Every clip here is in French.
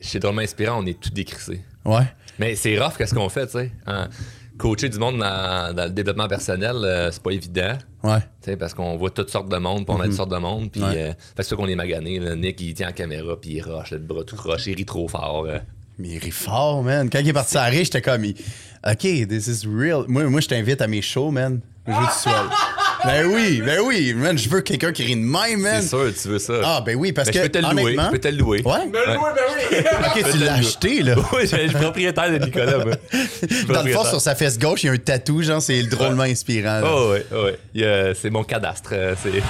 Chez Drôlement Inspirant, on est tout décrissé. Ouais. Mais c'est rough qu'est-ce qu'on fait, tu sais? Hein? Coacher du monde dans, dans le développement personnel, euh, c'est pas évident. Ouais. tu sais, Parce qu'on voit toutes sortes de monde, puis on a toutes sortes de monde. Puis Ouais. euh, que sûr qu'on est magané. là. Nick, il tient la caméra, puis il rush, là, le bras tout rush, il rit trop fort. euh. Mais il rit fort, man. Quand il est parti à j'étais comme, il- OK, this is real. Moi, moi je t'invite à mes shows, man. Je veux que tu sois. Ben oui, ben oui, man. Je veux quelqu'un qui rit de même, man. C'est sûr, tu veux ça. Ah, ben oui, parce Ben, que. je peux te le louer. Je peux te le louer. Ouais? Ben oui, ben oui. Ok, tu l'as acheté, là. oui, je suis propriétaire de Nicolas. suis Dans le fond, sur sa fesse gauche, il y a un tatou, genre, c'est drôlement inspirant. là. Oh, ouais, ouais. Il y a- c'est mon cadastre. euh, C'est.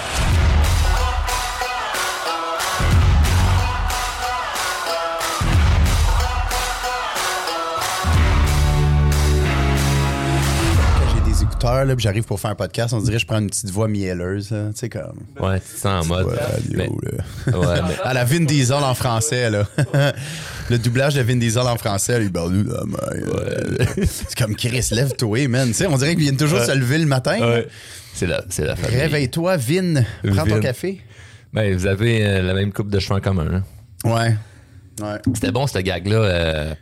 Puis j'arrive pour faire un podcast, on dirait que je prends une petite voix mielleuse. Tu sais, comme. Ouais, tu te sens en mode. Mais- yo, là. ouais, mais- À la Vin Diesel en français, là. Le doublage de Vin Diesel en français, là, man, C'est comme Chris, lève-toi, man. Tu sais, on dirait qu'il vient toujours Ouais. se lever le matin. ouais. C'est la, c'est la famille. Réveille-toi, Vin. Prends ton café. Ben, vous avez euh, la même coupe de cheveux en commun. hein. Ouais. Ouais. C'était bon, ce gag-là, euh,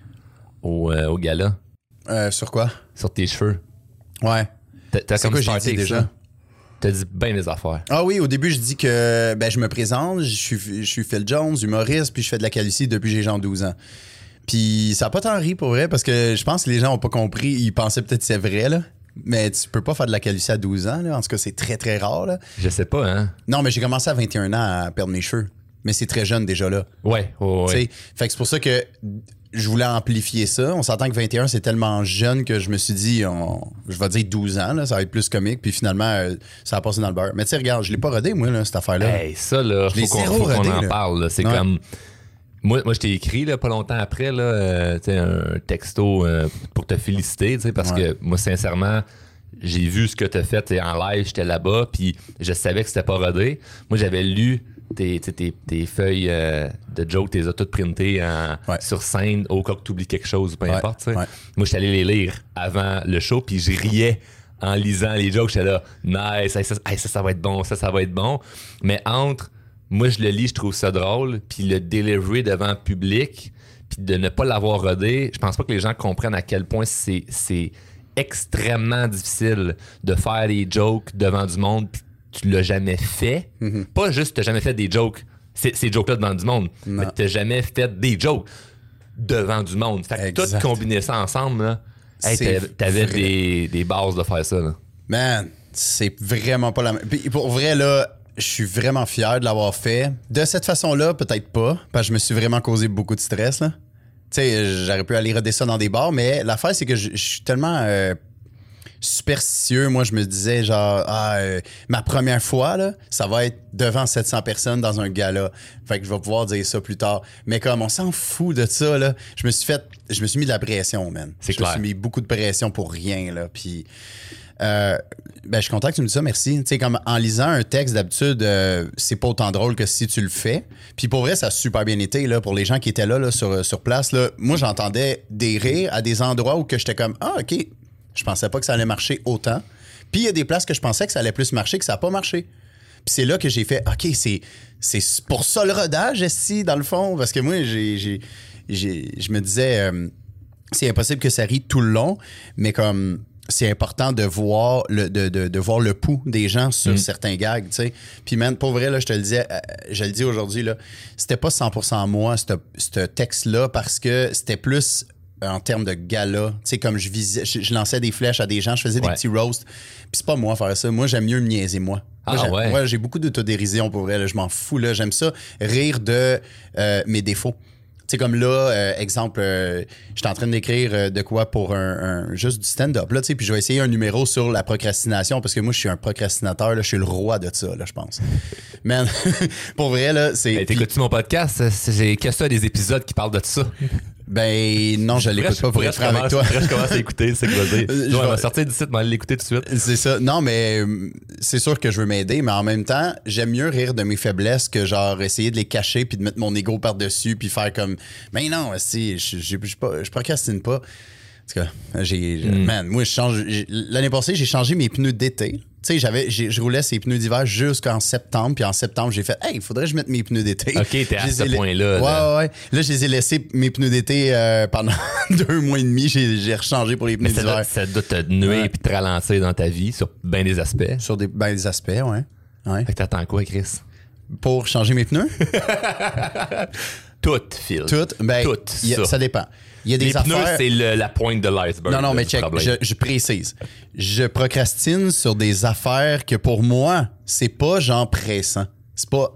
au, euh, au gala, Euh, sur quoi? sur tes cheveux. Ouais. T'as- comme quoi starté déjà? ça? T'as dit bien les affaires. Ah oui, au début, je dis que ben, je me présente, je suis, je suis Phil Jones, humoriste, puis je fais de la calvitie depuis que j'ai genre 12 ans. Puis ça n'a pas tant ri pour vrai, parce que je pense que les gens n'ont pas compris. Ils pensaient peut-être que c'est vrai, là. Mais tu peux pas faire de la calvitie à 12 ans, là. En tout cas, c'est très, très rare, là. Je sais pas, hein? Non, mais j'ai commencé à 21 ans à perdre mes cheveux. Mais c'est très jeune déjà, là. Ouais, ouais, ouais. Fait que c'est pour ça que je voulais amplifier ça. On s'entend que 21, c'est tellement jeune que je me suis dit, on- je vais dire 12 ans, là, ça va être plus comique. Puis finalement, euh, ça a passé dans le beurre. Mais tu sais, regarde, je l'ai pas rodé, moi, là, cette affaire-là. Hey, ça, là, l'ai faut qu'on en là. parle. C'est Ouais. comme. Moi, moi je t'ai écrit là, pas longtemps après là, euh, un texto euh, pour te féliciter, parce Ouais. que moi, sincèrement, j'ai vu ce que tu as fait en live, j'étais là-bas, puis je savais que c'était pas rodé. Moi, j'avais lu tes, tes, tes feuilles euh, de joke, t'es as toutes printées en- Ouais. sur scène au cas que tu oublies quelque chose, peu Ouais, importe. ouais. Moi, j'étais allé les lire avant le show, puis j'ai riais en lisant les jokes. J'étais là, nice, hey, ça, hey, ça, ça va être bon, ça, ça va être bon. Mais entre, moi, je le lis, je trouve ça drôle, puis le delivery devant le public, puis de ne pas l'avoir rodé, je pense pas que les gens comprennent à quel point c'est c'est extrêmement difficile de faire des jokes devant du monde, puis tu l'as jamais fait. Mm-hmm. Pas juste, t'as jamais fait des jokes, ces, ces jokes-là devant du monde, mais t'as jamais fait des jokes devant du monde. Fait que tout combiner ça ensemble, là, hey, t'avais- des, des bases de faire ça. Là. Man, c'est vraiment pas la même. Puis pour vrai, là, je suis vraiment fier de l'avoir fait. De cette façon-là, peut-être pas, parce que je me suis vraiment causé beaucoup de stress, là. Tu sais, j'aurais pu aller ça dans des bars, mais l'affaire, c'est que je, je suis tellement euh, superstitieux. Moi, je me disais, genre, ah, euh, ma première fois, là, ça va être devant 700 personnes dans un gala. Fait que je vais pouvoir dire ça plus tard. Mais comme on s'en fout de ça, là, je me suis fait, je me suis mis de la pression, man. C'est je clair. me suis mis beaucoup de pression pour rien, là. Puis, euh, ben, je suis content que tu me dises ça, merci. Tu sais, comme en lisant un texte, d'habitude, euh, c'est pas autant drôle que si tu le fais. Puis pour vrai, ça a super bien été, là, pour les gens qui étaient là, là sur, sur place. Là, moi, j'entendais des rires à des endroits où que j'étais comme, ah, OK, je pensais pas que ça allait marcher autant. Puis il y a des places que je pensais que ça allait plus marcher, que ça n'a pas marché. Puis c'est là que j'ai fait, OK, c'est, c'est pour ça le rodage, ici, dans le fond. Parce que moi, j'ai, je me disais, euh, c'est impossible que ça rie tout le long, mais comme c'est important de voir le, de, de- de voir le pouls des gens sur certains gags, tu sais. Puis man, pour vrai, là, je te le disais, euh, je le dis aujourd'hui, là, c'était pas 100% moi, ce ce texte-là, parce que c'était plus en termes de gala. Tu sais, comme je visais, je, je lançais des flèches à des gens, je faisais des petits roasts. Puis c'est pas moi faire ça. Moi, j'aime mieux me niaiser, moi. Moi, Ah, ouais. j'ai beaucoup d'autodérision pour vrai. là. Je m'en fous. là. J'aime ça, rire de euh, mes défauts. Tu sais, comme là, euh, exemple, euh, j'étais en train d'écrire euh, de quoi pour un, un- juste du stand-up, là, tu sais, puis je vais essayer un numéro sur la procrastination parce que moi, je suis un procrastinateur, là, je suis le roi de ça, là, je pense. Man, pour vrai, là, c'est. Hey, T'écoutes-tu mon podcast? C'est- J'ai que ça des épisodes qui parlent de ça. Ben, non, je l'écoute pas pour être franc avec toi. je commence à écouter, c'est quoi dire. Je vais sortir d'ici, m'aller l'écouter tout de suite. C'est ça. Non, mais euh, c'est sûr que je veux m'aider, mais en même temps, j'aime mieux rire de mes faiblesses que genre essayer de les cacher puis de mettre mon ego par-dessus puis faire comme, mais non, si, je, je, je, procrastine pas. Parce que j'ai. Hmm. Man, moi, je change. L'année passée, j'ai changé mes pneus d'été. Tu sais, j'avais, je roulais ces pneus d'hiver jusqu'en septembre. Puis en septembre, j'ai fait, hey, il faudrait que je mette mes pneus d'été. Ok, t'es à ce point-là, Ouais, là. ouais, ouais. Là, je les ai laissés, mes pneus d'été, euh, pendant deux mois et demi. J'ai, rechangé pour les pneus Mais ça doit, d'hiver. ça doit te Ouais. et te ralentir dans ta vie sur bien des aspects. Sur des, ben, des aspects, ouais. ouais. Fait que t'attends quoi, Chris? Pour changer mes pneus, Tout, Phil. tout, ben, Tout, ça. ça dépend. Il y a des Les pneus, affaires. c'est le- la pointe de l'iceberg. Non, non, mais check, je précise. Je procrastine sur des affaires que pour moi, c'est pas genre pressant. C'est pas.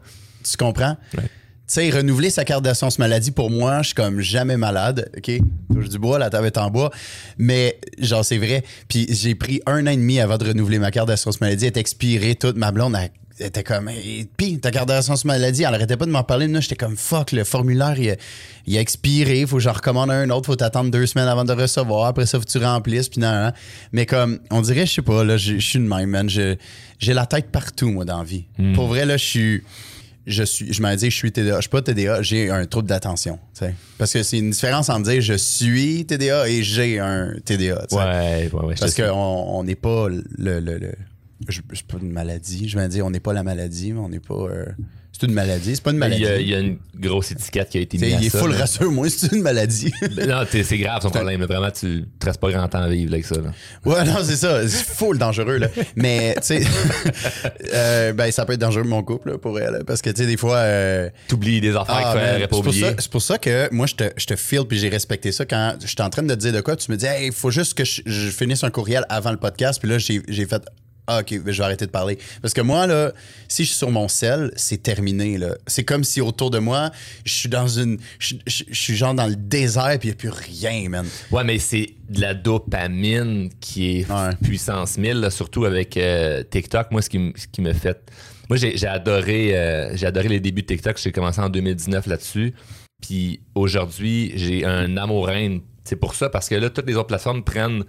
Tu comprends? Ouais. Tu sais, renouveler sa carte d'assurance maladie, pour moi, je suis comme jamais malade. OK? Touche du bois, la table est en bois. Mais, genre, c'est vrai. Puis j'ai pris un an et demi avant de renouveler ma carte d'assurance maladie. Elle est expirée toute. Ma blonde, elle était comme. Puis ta carte d'assurance maladie, elle arrêtait pas de m'en parler. Là, j'étais comme fuck, le formulaire, il a, il a expiré. Faut que j'en recommande un autre. Faut t'attendre deux semaines avant de le recevoir. Après ça, faut que tu remplisses. Puis non, non, non. Mais comme, on dirait, je sais pas, là, je suis de même, man. J'ai la tête partout, moi, dans la vie. Pour vrai, là, je suis je suis je m'en dis je suis TDA je suis pas TDA j'ai un trouble d'attention parce que c'est une différence entre dire je suis TDA et j'ai un TDA tu sais. Ouais, ouais, parce qu'on on n'est pas le, le, le- je- pas une maladie je vais dire on n'est pas la maladie mais on n'est pas euh, c'est une maladie c'est pas une Il maladie y, a, il y a une grosse étiquette qui a été Tu mise il est full là. rassure moi c'est une maladie Ben Non, c'est grave son problème. Vraiment, tu te restes pas grand temps à vivre avec ça. là. Ouais, non, c'est ça. C'est full dangereux, là. Mais, tu sais, euh, ben, ça peut être dangereux, mon couple, là, pour elle. Parce que, tu sais, des fois. euh, T'oublies des affaires ah, man, faudrait pas c'est pour, oublier. ça, c'est pour ça que moi, je te, je te feel puis j'ai respecté ça. Quand j'étais en train de te dire de quoi, tu me dis, hey, il faut juste que je, je finisse un courriel avant le podcast. Puis là, j'ai fait, ah, OK, je vais arrêter de parler. Parce que moi, là, si je suis sur mon sel, c'est terminé, là. C'est comme si autour de moi, je suis dans une. Je, je- je suis genre dans le désert puis il n'y a plus rien, man. Ouais, mais c'est de la dopamine qui est Ouais. puissance 1000, là, surtout avec euh, TikTok. Moi, ce qui, ce qui me fait. Moi, j'ai j'ai adoré, euh, j'ai adoré les débuts de TikTok. J'ai commencé en 2019 là-dessus. Puis aujourd'hui, j'ai un amour-haine. C'est pour ça, parce que là, toutes les autres plateformes prennent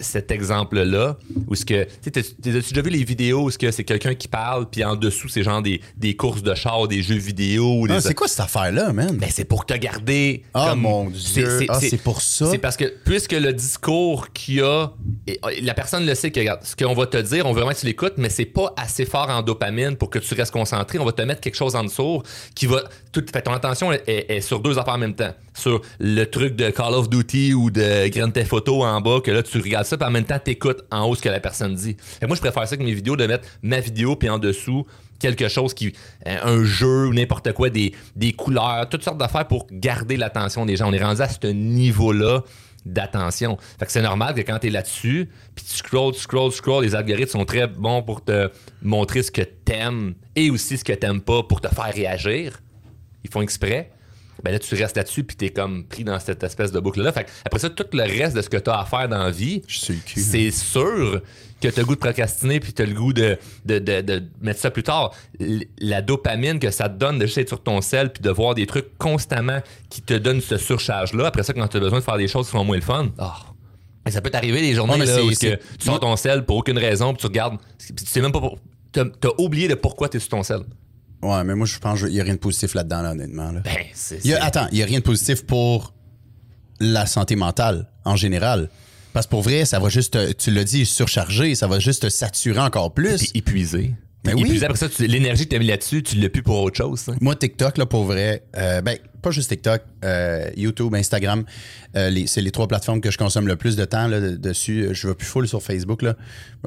cet exemple-là, où ce que, tu as-tu déjà vu les vidéos où ce que c'est quelqu'un qui parle, puis en dessous, c'est genre des, des courses de char, des jeux vidéo, Ah, c'est quoi cette affaire-là, man? ben, c'est pour te garder. Ah, comme- mon Dieu. Ah, c'est pour ça? C'est parce que, puisque le discours qu'il y a, et, euh, la personne le sait que, regarde, ce qu'on va te dire, on veut vraiment que tu l'écoutes, mais c'est pas assez fort en dopamine pour que tu restes concentré. On va te mettre quelque chose en dessous qui va. Tout, fait, ton attention est, est- est sur deux affaires en même temps. Sur le truc de Call of Duty ou de Grand Theft Auto en bas, que là, tu regardes ça, puis en même temps, t'écoutes en haut ce que la personne dit. Que moi, je préfère ça que mes vidéos, de mettre ma vidéo, puis en dessous, quelque chose qui. euh, un jeu ou n'importe quoi, des, des couleurs, toutes sortes d'affaires pour garder l'attention des gens. On est rendu à ce niveau-là d'attention. Fait que c'est normal que quand tu es là-dessus, puis tu scrolls, scrolls, scrolls, les algorithmes sont très bons pour te montrer ce que t'aimes et aussi ce que t'aimes pas pour te faire réagir. Ils font exprès. Ben là, tu restes là-dessus, puis t'es comme pris dans cette espèce de boucle-là. Fait après ça, tout le reste de ce que t'as à faire dans la vie, cul. c'est sûr que tu as le goût de procrastiner puis tu as le goût de, de, de- de mettre ça plus tard. L- La dopamine que ça te donne de juste être sur ton sel puis de voir des trucs constamment qui te donnent ce surcharge-là. Après ça, quand tu as besoin de faire des choses qui sont moins le fun, ah. Ça peut t'arriver des journées mais là, où que tu sors ton sel pour aucune raison puis tu regardes. puis Tu sais même pas. T'as t'as oublié de pourquoi tu es sur ton sel. Ouais, mais moi, je pense qu'il n'y a rien de positif là-dedans, là, honnêtement. Là. Ben, c'est. Y a- attends, il n'y a rien de positif pour la santé mentale en général. Parce que pour vrai, ça va juste, te- tu l'as dit, surcharger, ça va juste te saturer encore plus. Épuisé. Mais T'es oui. épuisé. Après ça, l'énergie que tu as mis là-dessus, tu l'as plus pour autre chose. ça. Moi, TikTok, là, pour vrai, euh, ben, pas juste TikTok, euh, YouTube, Instagram, euh, c'est les trois plateformes que je consomme le plus de temps là, de- dessus. Je vais plus full sur Facebook, là,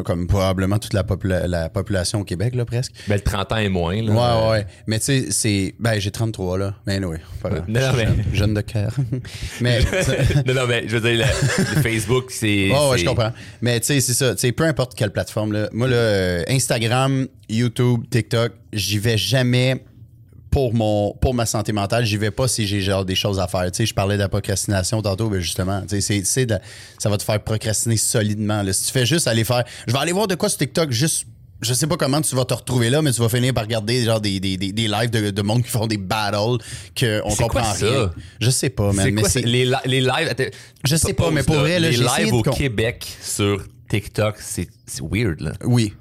comme probablement toute la, popula- la population au Québec, là, presque. Ben, le 30 ans et moins. Là. Ouais, ouais. Mais tu sais, c'est. Ben, j'ai 33, là. Mais pas grave. Non, Je mais- jeune, jeune de cœur. mais. non, non, mais je veux dire, le, le Facebook, c'est. Oh, ouais, je comprends. Mais tu sais, c'est ça. Tu sais, peu importe quelle plateforme, là. Moi, là, euh, Instagram, YouTube, TikTok, j'y vais jamais pour mon pour ma santé mentale. J'y vais pas si j'ai genre des choses à faire. Tu sais, je parlais de la procrastination tantôt, ben justement. Tu sais, c'est- ça va te faire procrastiner solidement. là. Si tu fais juste aller faire. Je vais aller voir de quoi sur TikTok, juste. Je sais pas comment tu vas te retrouver là, mais tu vas finir par regarder genre des, des, des, des lives de, de monde qui font des battles que on C'est comprend quoi ça? rien. Je sais pas, man. Mais c'est- les, li- les lives? attends, Je sais pas, mais pour vrai, là, les lives au Québec sur TikTok, c'est c'est weird, là. Oui.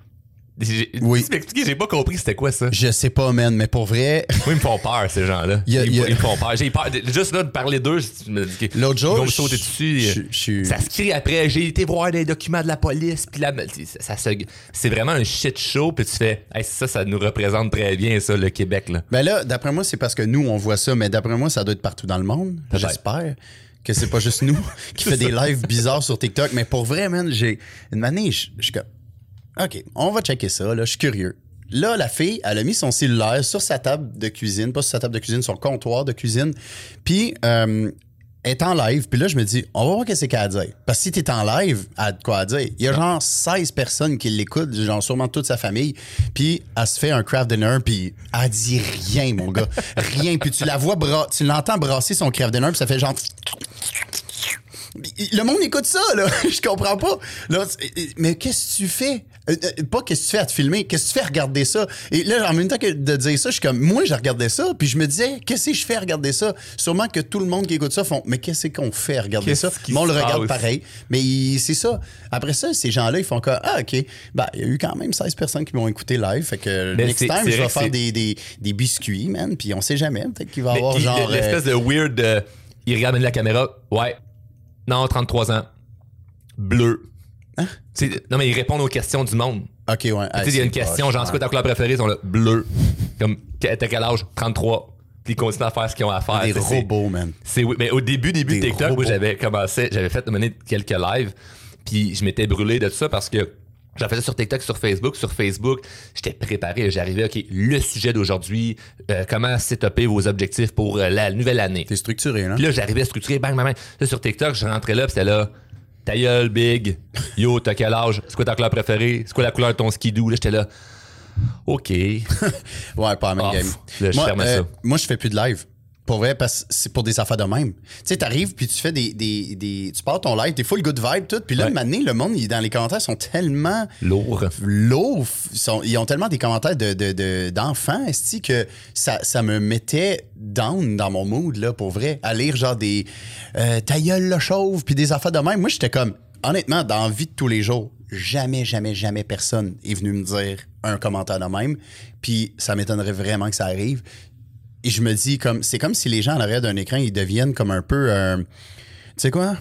Oui. Tu m'expliques, j'ai pas compris c'était quoi ça. Je sais pas, man, mais pour vrai, Moi, ils me font peur, ces gens-là. Ils, a- me font peur. J'ai peur. Juste là, de parler d'eux, je me dis que- L'autre jour, Ils vont me je- sauter dessus. je- je suis- Ça se crie après. J'ai été voir des documents de la police. Puis là, ça, se- c'est vraiment un shit show. Puis tu fais, Hey, ça, ça nous représente très bien, ça, le Québec. Là. Ben là, d'après moi, c'est parce que nous, on voit ça, mais d'après moi, ça doit être partout dans le monde. J'espère que c'est pas juste nous qui fait des lives bizarres sur TikTok. Mais pour vrai, man, j'ai. Une année, je je suis comme. OK, on va checker ça, là. Je suis curieux. Là, la fille, elle a mis son cellulaire sur sa table de cuisine, pas sur sa table de cuisine, son comptoir de cuisine. Puis, euh, elle est en live. Puis là, je me dis, on va voir qu'est-ce qu'elle a à dire. Parce que si t'es en live, elle a de quoi à dire. Il y a genre 16 personnes qui l'écoutent, genre sûrement toute sa famille. Puis, elle se fait un craft dinner, puis elle dit rien, mon gars. Rien. Puis tu la vois, bra- tu l'entends brasser son craft dinner, puis ça fait genre... Le monde écoute ça, là. Je comprends pas. Là, mais qu'est-ce que tu fais? Euh, euh, pas qu'est-ce que tu fais à te filmer, qu'est-ce que tu fais à regarder ça? Et là, en même temps que de dire ça, je suis comme, moi, je regardais ça, puis je me disais, qu'est-ce que je fais à regarder ça? Sûrement que tout le monde qui écoute ça font, mais qu'est-ce qu'on fait à regarder ça? Mais on le regarde pareil. Mais c'est ça. Après ça, ces gens-là, ils font comme, ah, OK. Ben, il y a eu quand même 16 personnes qui m'ont écouté live. Fait que Mais next time, je vais faire des, des, des biscuits, man, puis on sait jamais. Peut-être qu'il va y avoir genre. euh, L'espèce de weird. euh, il regarde la caméra. Ouais. Non, 33 ans. Bleu. Hein? Non, mais ils répondent aux questions du monde. OK, ouais. Tu sais, il y a une question, genre, c'est quoi ta couleur préférée? Ils sont là, bleu. Comme, t'as quel âge? 33. Puis ils continuent à faire ce qu'ils ont à faire. Des robots, man. C'est oui, mais au début, début de TikTok, j'avais commencé, j'avais fait mener quelques lives, puis je m'étais brûlé de tout ça parce que j'en faisais sur TikTok, sur Facebook. Sur Facebook, j'étais préparé. J'arrivais, OK, le sujet d'aujourd'hui, euh, comment setuper vos objectifs pour euh, la nouvelle année. T'es structuré, là. Puis là, j'arrivais structuré, bang, bang, bang. Là, sur TikTok, je rentrais là, puis c'était là, ta gueule, big. Yo, t'as quel âge? C'est quoi ta couleur préférée? C'est quoi la couleur de ton skidoo? Là, j'étais là, OK. Ouais, pas la même game. Là, je moi, ça. moi, je fais plus de live. Pour vrai, parce que c'est pour des affaires de même. Tu sais, t'arrives, puis tu fais des, des, des- Tu pars ton live, t'es full good vibe, tout. Puis là, Ouais. année, le monde, il- dans les commentaires, sont tellement Lourd. lourds. Ils, sont- ils ont tellement des commentaires de, de- de- d'enfants, que ça, ça me mettait down dans mon mood, là, pour vrai. À lire, genre, des. Euh, ta gueule, le chauve, puis des affaires de même. Moi, j'étais comme. Honnêtement, dans la vie de tous les jours, jamais, jamais, jamais personne est venu me dire un commentaire de même. Puis ça m'étonnerait vraiment que ça arrive. Et je me dis, comme c'est comme si les gens en arrière d'un écran, ils deviennent comme un peu. euh, tu sais quoi?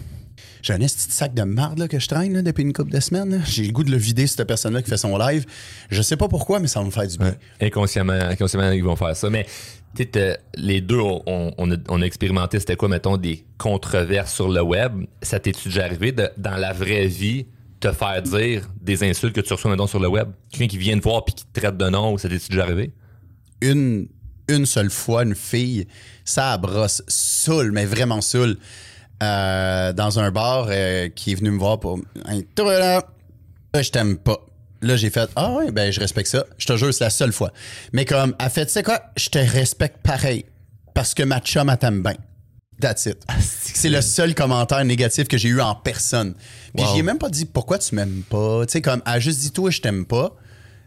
J'ai un petit sac de marde là, que je traîne là, depuis une couple de semaines. J'ai le goût de le vider, cette personne-là qui fait son live. Je sais pas pourquoi, mais ça va me faire du bien. Inconsciemment, inconsciemment, ils vont faire ça. Mais les deux, on, on a, on a expérimenté, c'était quoi, mettons, des controverses sur le web. Ça t'est-tu déjà arrivé de, dans la vraie vie, te faire dire des insultes que tu reçois, mettons, sur le web? Quelqu'un qui vient te voir puis qui te traite de nom, ça t'est-tu déjà arrivé? Une, une seule fois, une fille, ça brosse, saoule, mais vraiment saoule, euh, dans un bar euh, qui est venu me voir pour. Hey, toi, là, là, je t'aime pas. Là, j'ai fait Ah ouais, ben je respecte ça. Je te jure, c'est la seule fois. Mais comme, elle fait, tu sais quoi, je te respecte pareil. Parce que ma chum, elle t'aime bien. That's it. C'est le seul commentaire négatif que j'ai eu en personne. Puis Wow. j'y ai même pas dit pourquoi tu m'aimes pas. Tu sais, comme, elle a juste dit toi, je t'aime pas,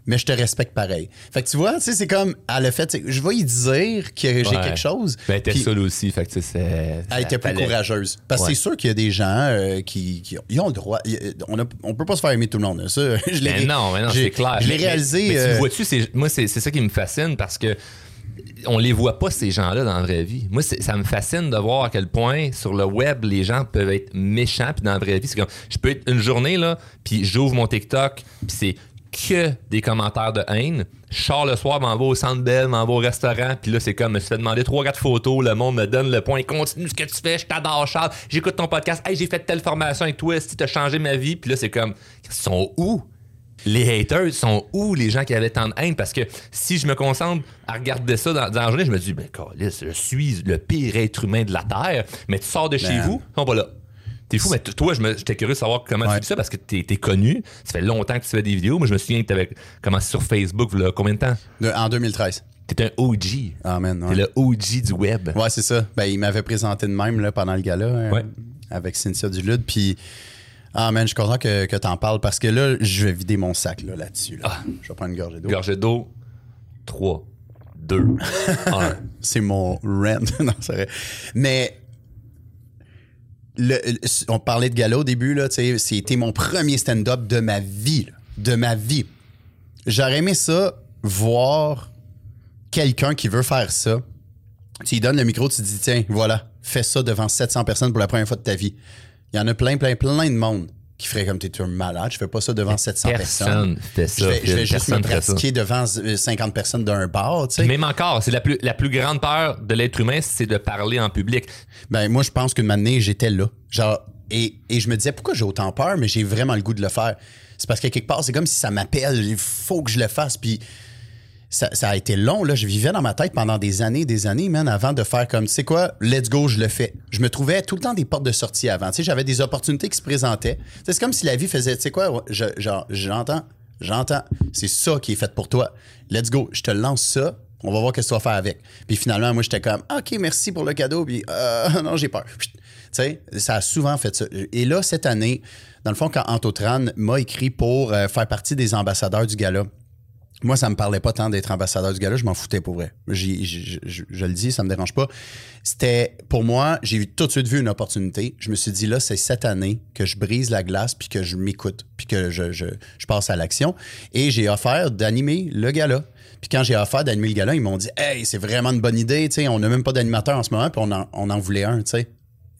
mais je te respecte pareil. Fait que tu vois, tu sais, c'est comme, elle a fait, je vais y dire que j'ai Ouais. quelque chose. Ben, elle était Puis seule aussi, fait que tu sais, c'est. Elle était plus courageuse. Parce que Ouais. c'est sûr qu'il y a des gens euh, qui, qui- ils ont le droit. On, a- on peut pas se faire aimer tout le monde. Ça, je Mais ré- non, mais non, j'ai- c'est clair. Je l'ai Mais- réalisé. Mais, mais tu euh, le vois-tu, c'est- moi, c'est c'est ça qui me fascine parce que on les voit pas, ces gens-là, dans la vraie vie. Moi, ça me fascine de voir à quel point sur le web, les gens peuvent être méchants, puis dans la vraie vie, c'est comme, je peux être une journée, là, puis j'ouvre mon TikTok, puis c'est que des commentaires de haine. Je sors le soir, m'en vais au centre belle, m'en vais au restaurant, puis là, c'est comme, je me suis fait demander trois, quatre photos, le monde me donne le point, continue ce que tu fais, je t'adore, Charles, j'écoute ton podcast, hey, j'ai fait telle formation avec toi, si t'as changé ma vie, puis là, c'est comme, ils sont où? les haters sont où les gens qui avaient tant de haine? Parce que si je me concentre à regarder ça dans, dans la journée, je me dis ben je suis le pire être humain de la terre, mais tu sors de chez Ben. vous, ils sont pas là. T'es fou, mais toi, j'étais curieux de savoir comment Ouais. tu fais ça parce que t'es es connu. Ça fait longtemps que tu fais des vidéos. Moi, je me souviens que t'avais commencé sur Facebook, là, combien de temps? de- en 2013. T'es un OG. Amen. T'es Ouais, le OG du web. Ouais, c'est ça. Ben, il m'avait présenté de même là, pendant le gala euh, Ouais. avec Cynthia Dulude. Puis, ah, man, je suis content que, que t'en parles parce que là, je vais vider mon sac là, là-dessus. Là. Je vais prendre une gorgée d'eau. Gorgée d'eau. 3, 2, 1. C'est mon rant. non, c'est vrai. Mais on parlait de gala au début, là, c'était mon premier stand-up de ma vie. De ma vie. J'aurais aimé ça, voir quelqu'un qui veut faire ça. Tu lui donnes le micro, tu te dis, tiens, voilà, fais ça devant 700 personnes pour la première fois de ta vie. Il y en a plein, plein, plein de monde qui ferait comme t'es un malade. Je fais pas ça devant 700 personnes. Personne fait ça. Je vais, je vais Phil. juste me pratiquer devant euh, 50 personnes d'un bar, tu sais. Même encore, c'est la plus, la plus grande peur de l'être humain, c'est de parler en public. Ben, moi, je pense qu'une année, j'étais là. Genre, et, et je me disais, pourquoi j'ai autant peur, mais j'ai vraiment le goût de le faire. C'est parce que quelque part, c'est comme si ça m'appelle, il faut que je le fasse. Puis ça, a été long, là. Je vivais dans ma tête pendant des années, des années, man, avant de faire comme, tu sais quoi, let's go, je le fais. Je me trouvais tout le temps des portes de sortie avant. Tu sais, j'avais des opportunités qui se présentaient. C'est comme si la vie faisait, tu sais quoi, genre, j'entends, j'entends, c'est ça qui est fait pour toi. Let's go, je te lance ça. On va voir ce que tu vas faire avec. Puis finalement, moi, j'étais comme, OK, merci pour le cadeau. Puis, euh, non, j'ai peur. Tu sais, ça a souvent fait ça. Et là, cette année, dans le fond, quand Antotran m'a écrit pour euh, faire partie des ambassadeurs du gala, moi, ça me parlait pas tant d'être ambassadeur du gala, je m'en foutais pour vrai. Je, le dis, ça me dérange pas. C'était, pour moi, j'ai tout de suite vu une opportunité. Je me suis dit, là, c'est cette année que je brise la glace, puis que je m'écoute, puis que je, je, je passe à l'action. Et j'ai offert d'animer le gala. Puis quand j'ai offert d'animer le gala, ils m'ont dit, hey, c'est vraiment une bonne idée, tu sais, on n'a même pas d'animateur en ce moment, puis on en, on en voulait un, tu sais.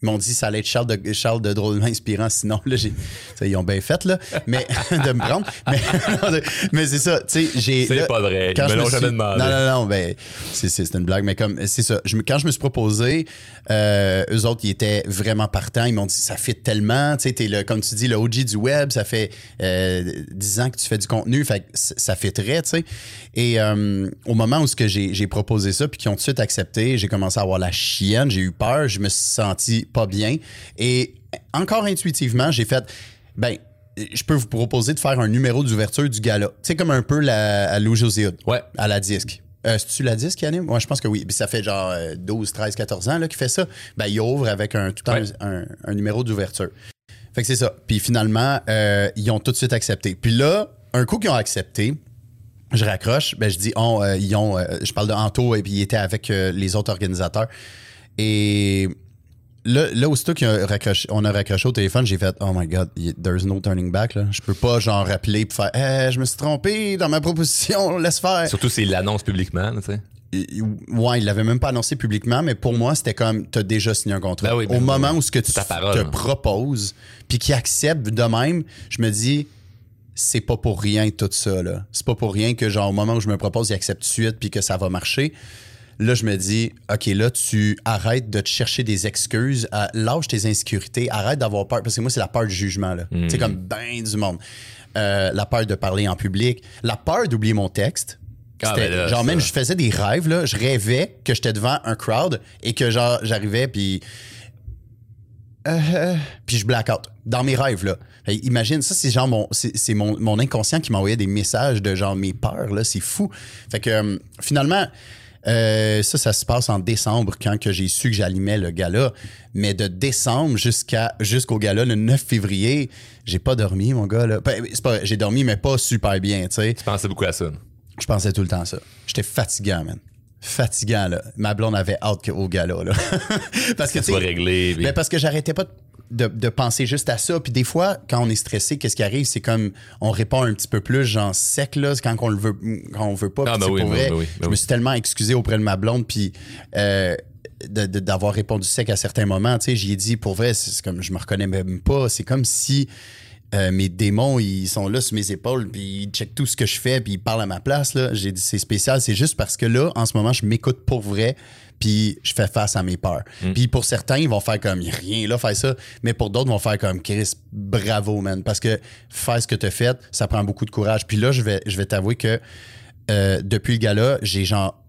Ils m'ont dit ça allait être Charles de, Charles de drôlement inspirant, sinon, là, j'ai. Ils ont bien fait, là. Mais de me prendre. Mais, mais c'est ça, tu sais, j'ai. C'est pas vrai. quand Ils me l'ont jamais demandé. Non, non, non, ben, c'est, une blague, mais comme, c'est ça. Je quand je me suis proposé, euh, eux autres, ils étaient vraiment partants. Ils m'ont dit, ça fit tellement, tu sais, t'es le, comme tu dis, le OG du web, ça fait euh, 10 ans que tu fais du contenu, fait que ça fitterait, tu sais. Et euh, au moment où ce que j'ai proposé ça, puis qu'ils ont tout de suite accepté, j'ai commencé à avoir la chienne, j'ai eu peur, je me suis senti pas bien. Et encore intuitivement, j'ai fait, ben, je peux vous proposer de faire un numéro d'ouverture du gala. Tu sais, comme un peu la, à Lou José Ouais. à la disque. Euh, C'est-tu la disque qui anime? Moi, je pense que oui. Puis ça fait genre euh, 12, 13, 14 ans qu'il fait ça. Ben, il ouvre avec un, tout un, Ouais. un, un numéro d'ouverture. Fait que c'est ça. Puis finalement, euh, ils ont tout de suite accepté. Puis là, un coup qu'ils ont accepté, je raccroche, ben je dis, oh, euh, ils ont, euh, je parle de Anto et puis il était avec euh, les autres organisateurs. Et là, là aussitôt qu'on a a raccroché au téléphone, j'ai fait, oh my god, there's no turning back. Là. Je peux pas genre rappeler et faire, Eh, je me suis trompé dans ma proposition, laisse faire. Surtout s'il l'annonce publiquement, tu sais. Il- Ouais, il l'avait même pas annoncé publiquement, mais pour moi, c'était comme t'as déjà signé un contrat. Ben oui, ben Au oui, moment oui. où ce que tu parole, te hein. proposes, puis qu'il accepte de même, je me dis c'est pas pour rien tout ça là. C'est pas pour rien que genre au moment où je me propose, il accepte tout de suite puis que ça va marcher. Là, je me dis, OK, là, tu arrêtes de te chercher des excuses, à- lâche tes insécurités, arrête d'avoir peur. Parce que moi, c'est la peur du jugement, là. Hmm. C'est comme ben du monde. Euh, la peur de parler en public, la peur d'oublier mon texte. Ah, C'était- ben là, genre, même, je faisais des rêves, là. Je rêvais que j'étais devant un crowd et que, genre, j'arrivais, puis. Euh, puis je blackout dans mes rêves là. Fait, imagine ça c'est genre mon c'est c'est mon, mon inconscient qui m'envoyait des messages de genre mes peurs là, c'est fou. Fait que euh, finalement euh, ça ça se passe en décembre quand que j'ai su que j'allumais le gala, mais de décembre jusqu'à jusqu'au gala le 9 février, j'ai pas dormi mon gars là. Ben, pas j'ai dormi mais pas super bien, tu sais. Je pensais beaucoup à ça. Je pensais tout le temps ça. J'étais fatigant man. Fatigant là. Ma blonde avait hâte que- au gala là. Parce que tu réglé. puis- ben parce que j'arrêtais pas de, de penser juste à ça. Puis des fois, quand on est stressé, qu'est-ce qui arrive? C'est comme on répond un petit peu plus, genre sec, là, quand on le veut, quand on veut pas. Ah, ben oui, pour ben vrai, ben oui, ben je me oui. suis tellement excusé auprès de ma blonde, puis euh, d'avoir répondu sec à certains moments. Tu sais, j'y ai dit, pour vrai, c'est comme je me reconnais même pas. C'est comme si. euh, mes démons, ils sont là sur mes épaules, puis ils checkent tout ce que je fais, puis ils parlent à ma place. J'ai dit c'est spécial, c'est juste parce que là, en ce moment, je m'écoute pour vrai, puis je fais face à mes peurs. Puis pour certains, ils vont faire comme rien là, faire ça, mais pour d'autres, ils vont faire comme Chris, bravo, man, parce que faire ce que tu as fait, ça prend beaucoup de courage. Puis là, je vais, je vais t'avouer que euh, depuis le gala, j'ai genre,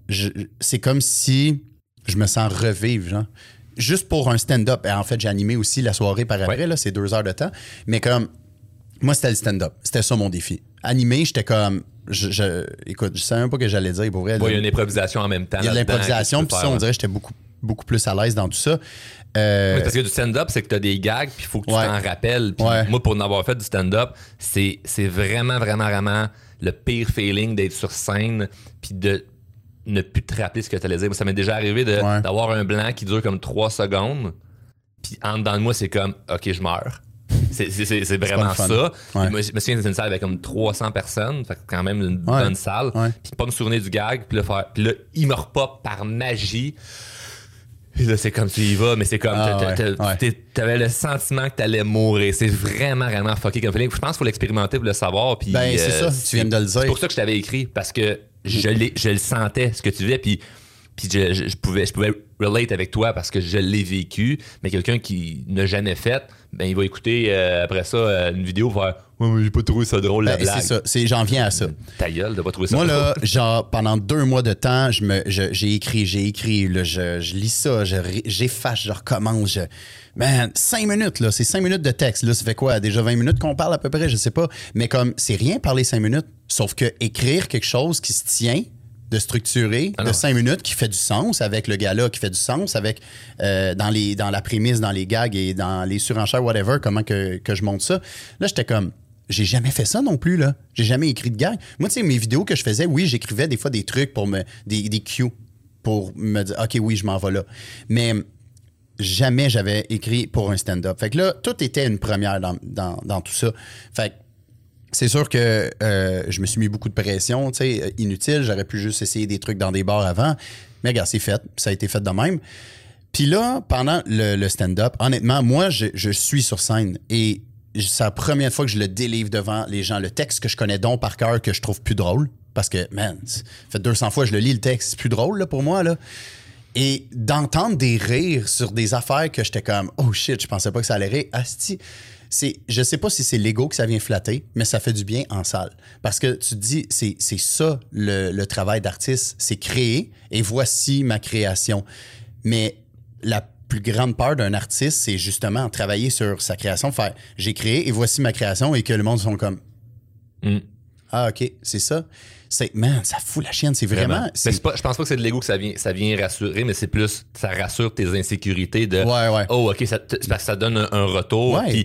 c'est comme si je me sens revivre, genre. Juste pour un stand-up. En fait, j'ai animé aussi la soirée par après, Ouais. là, c'est deux heures de temps. Mais comme, moi, c'était le stand-up. C'était ça mon défi. Animé, j'étais comme, je, je- écoute, je savais même pas que j'allais dire pour vrai. Ouais, il y a une improvisation en même temps. Il y a de l'improvisation, puis ça, on dirait que j'étais beaucoup, beaucoup plus à l'aise dans tout ça. Euh, Oui, parce que du stand-up, c'est que tu as des gags, puis il faut que tu Ouais. t'en rappelles. Puis Ouais. moi, pour en avoir fait du stand-up, c'est vraiment, vraiment, vraiment le pire feeling d'être sur scène, puis de ne plus te rappeler ce que tu allais dire. Moi, ça m'est déjà arrivé d'avoir un blanc qui dure comme trois secondes, puis en dedans de moi, c'est comme, OK, je meurs. C'est vraiment ça. Ouais. Moi, je me souviens d'une salle avec comme 300 personnes, fait quand même une Ouais. bonne salle. Puis pas me souvenir du gag, puis là, faire, puis là il me repop par magie. Puis là, c'est comme tu y vas, mais c'est comme Ah, ouais, t'avais le sentiment que t'allais mourir. C'est vraiment, vraiment fucké comme feeling. Je pense qu'il faut l'expérimenter pour le savoir. Puis, Ben, c'est euh, ça, tu viens de le dire. C'est pour ça que je t'avais écrit, parce que je, le sentais, ce que tu vivais, puis, puis je, je- je pouvais, je pouvais relate avec toi parce que je l'ai vécu. Mais quelqu'un qui n'a jamais fait, ben, il va écouter euh, après ça euh, une vidéo faire Ouais, mais j'ai pas trouvé ça drôle, la Ben, blague. c'est ça. C'est, j'en viens à ça. Ta gueule de pas trouver ça Moi, drôle. là, genre, pendant deux mois de temps, je me, j'ai écrit, j'ai écrit, là, je, je lis ça, je j'efface, je recommence. Je... Man, cinq minutes, là, c'est cinq minutes de texte. Là, ça fait quoi? Déjà 20 minutes qu'on parle à peu près, je sais pas. Mais comme, c'est rien parler cinq minutes, sauf que écrire quelque chose qui se tient, de structurer, Ah de cinq minutes, qui fait du sens avec le gars-là, qui fait du sens avec, euh, dans, les, dans la prémisse, dans les gags et dans les surenchères, whatever, comment que, que je monte ça. Là, j'étais comme, j'ai jamais fait ça non plus, là. J'ai jamais écrit de gag. Moi, tu sais, mes vidéos que je faisais, oui, j'écrivais des fois des trucs pour me. des, des cues pour me dire, OK, oui, je m'en vais là. Mais jamais j'avais écrit pour un stand-up. Fait que là, tout était une première dans, dans, dans tout ça. Fait que c'est sûr que euh, je me suis mis beaucoup de pression, tu sais, euh, inutile. J'aurais pu juste essayer des trucs dans des bars avant. Mais regarde, c'est fait. Ça a été fait de même. Puis là, pendant le, stand-up, honnêtement, moi, je, je suis sur scène et c'est la première fois que je le délivre devant les gens. Le texte que je connais donc par cœur, que je trouve plus drôle, parce que, man, ça fait 200 fois que je le lis, le texte, c'est plus drôle là, pour moi. Là. Et d'entendre des rires sur des affaires que j'étais comme, oh shit, je pensais pas que ça allait rire. Asti, c'est, je sais pas si c'est l'ego que ça vient flatter, mais ça fait du bien en salle. Parce que tu te dis, c'est, c'est ça le, le travail d'artiste, c'est créer et voici ma création. Mais la plus grande part d'un artiste, c'est justement travailler sur sa création, faire j'ai créé et voici ma création et que le monde sont comme Mm. ah ok, c'est ça. C'est man, ça fout la chienne, c'est vraiment. C'est- pas, je pense pas que c'est de l'ego que ça vient, ça vient rassurer, mais c'est plus, ça rassure tes insécurités de. Ouais, ouais. Oh, ok, ça, parce que ça donne un, un retour. Puis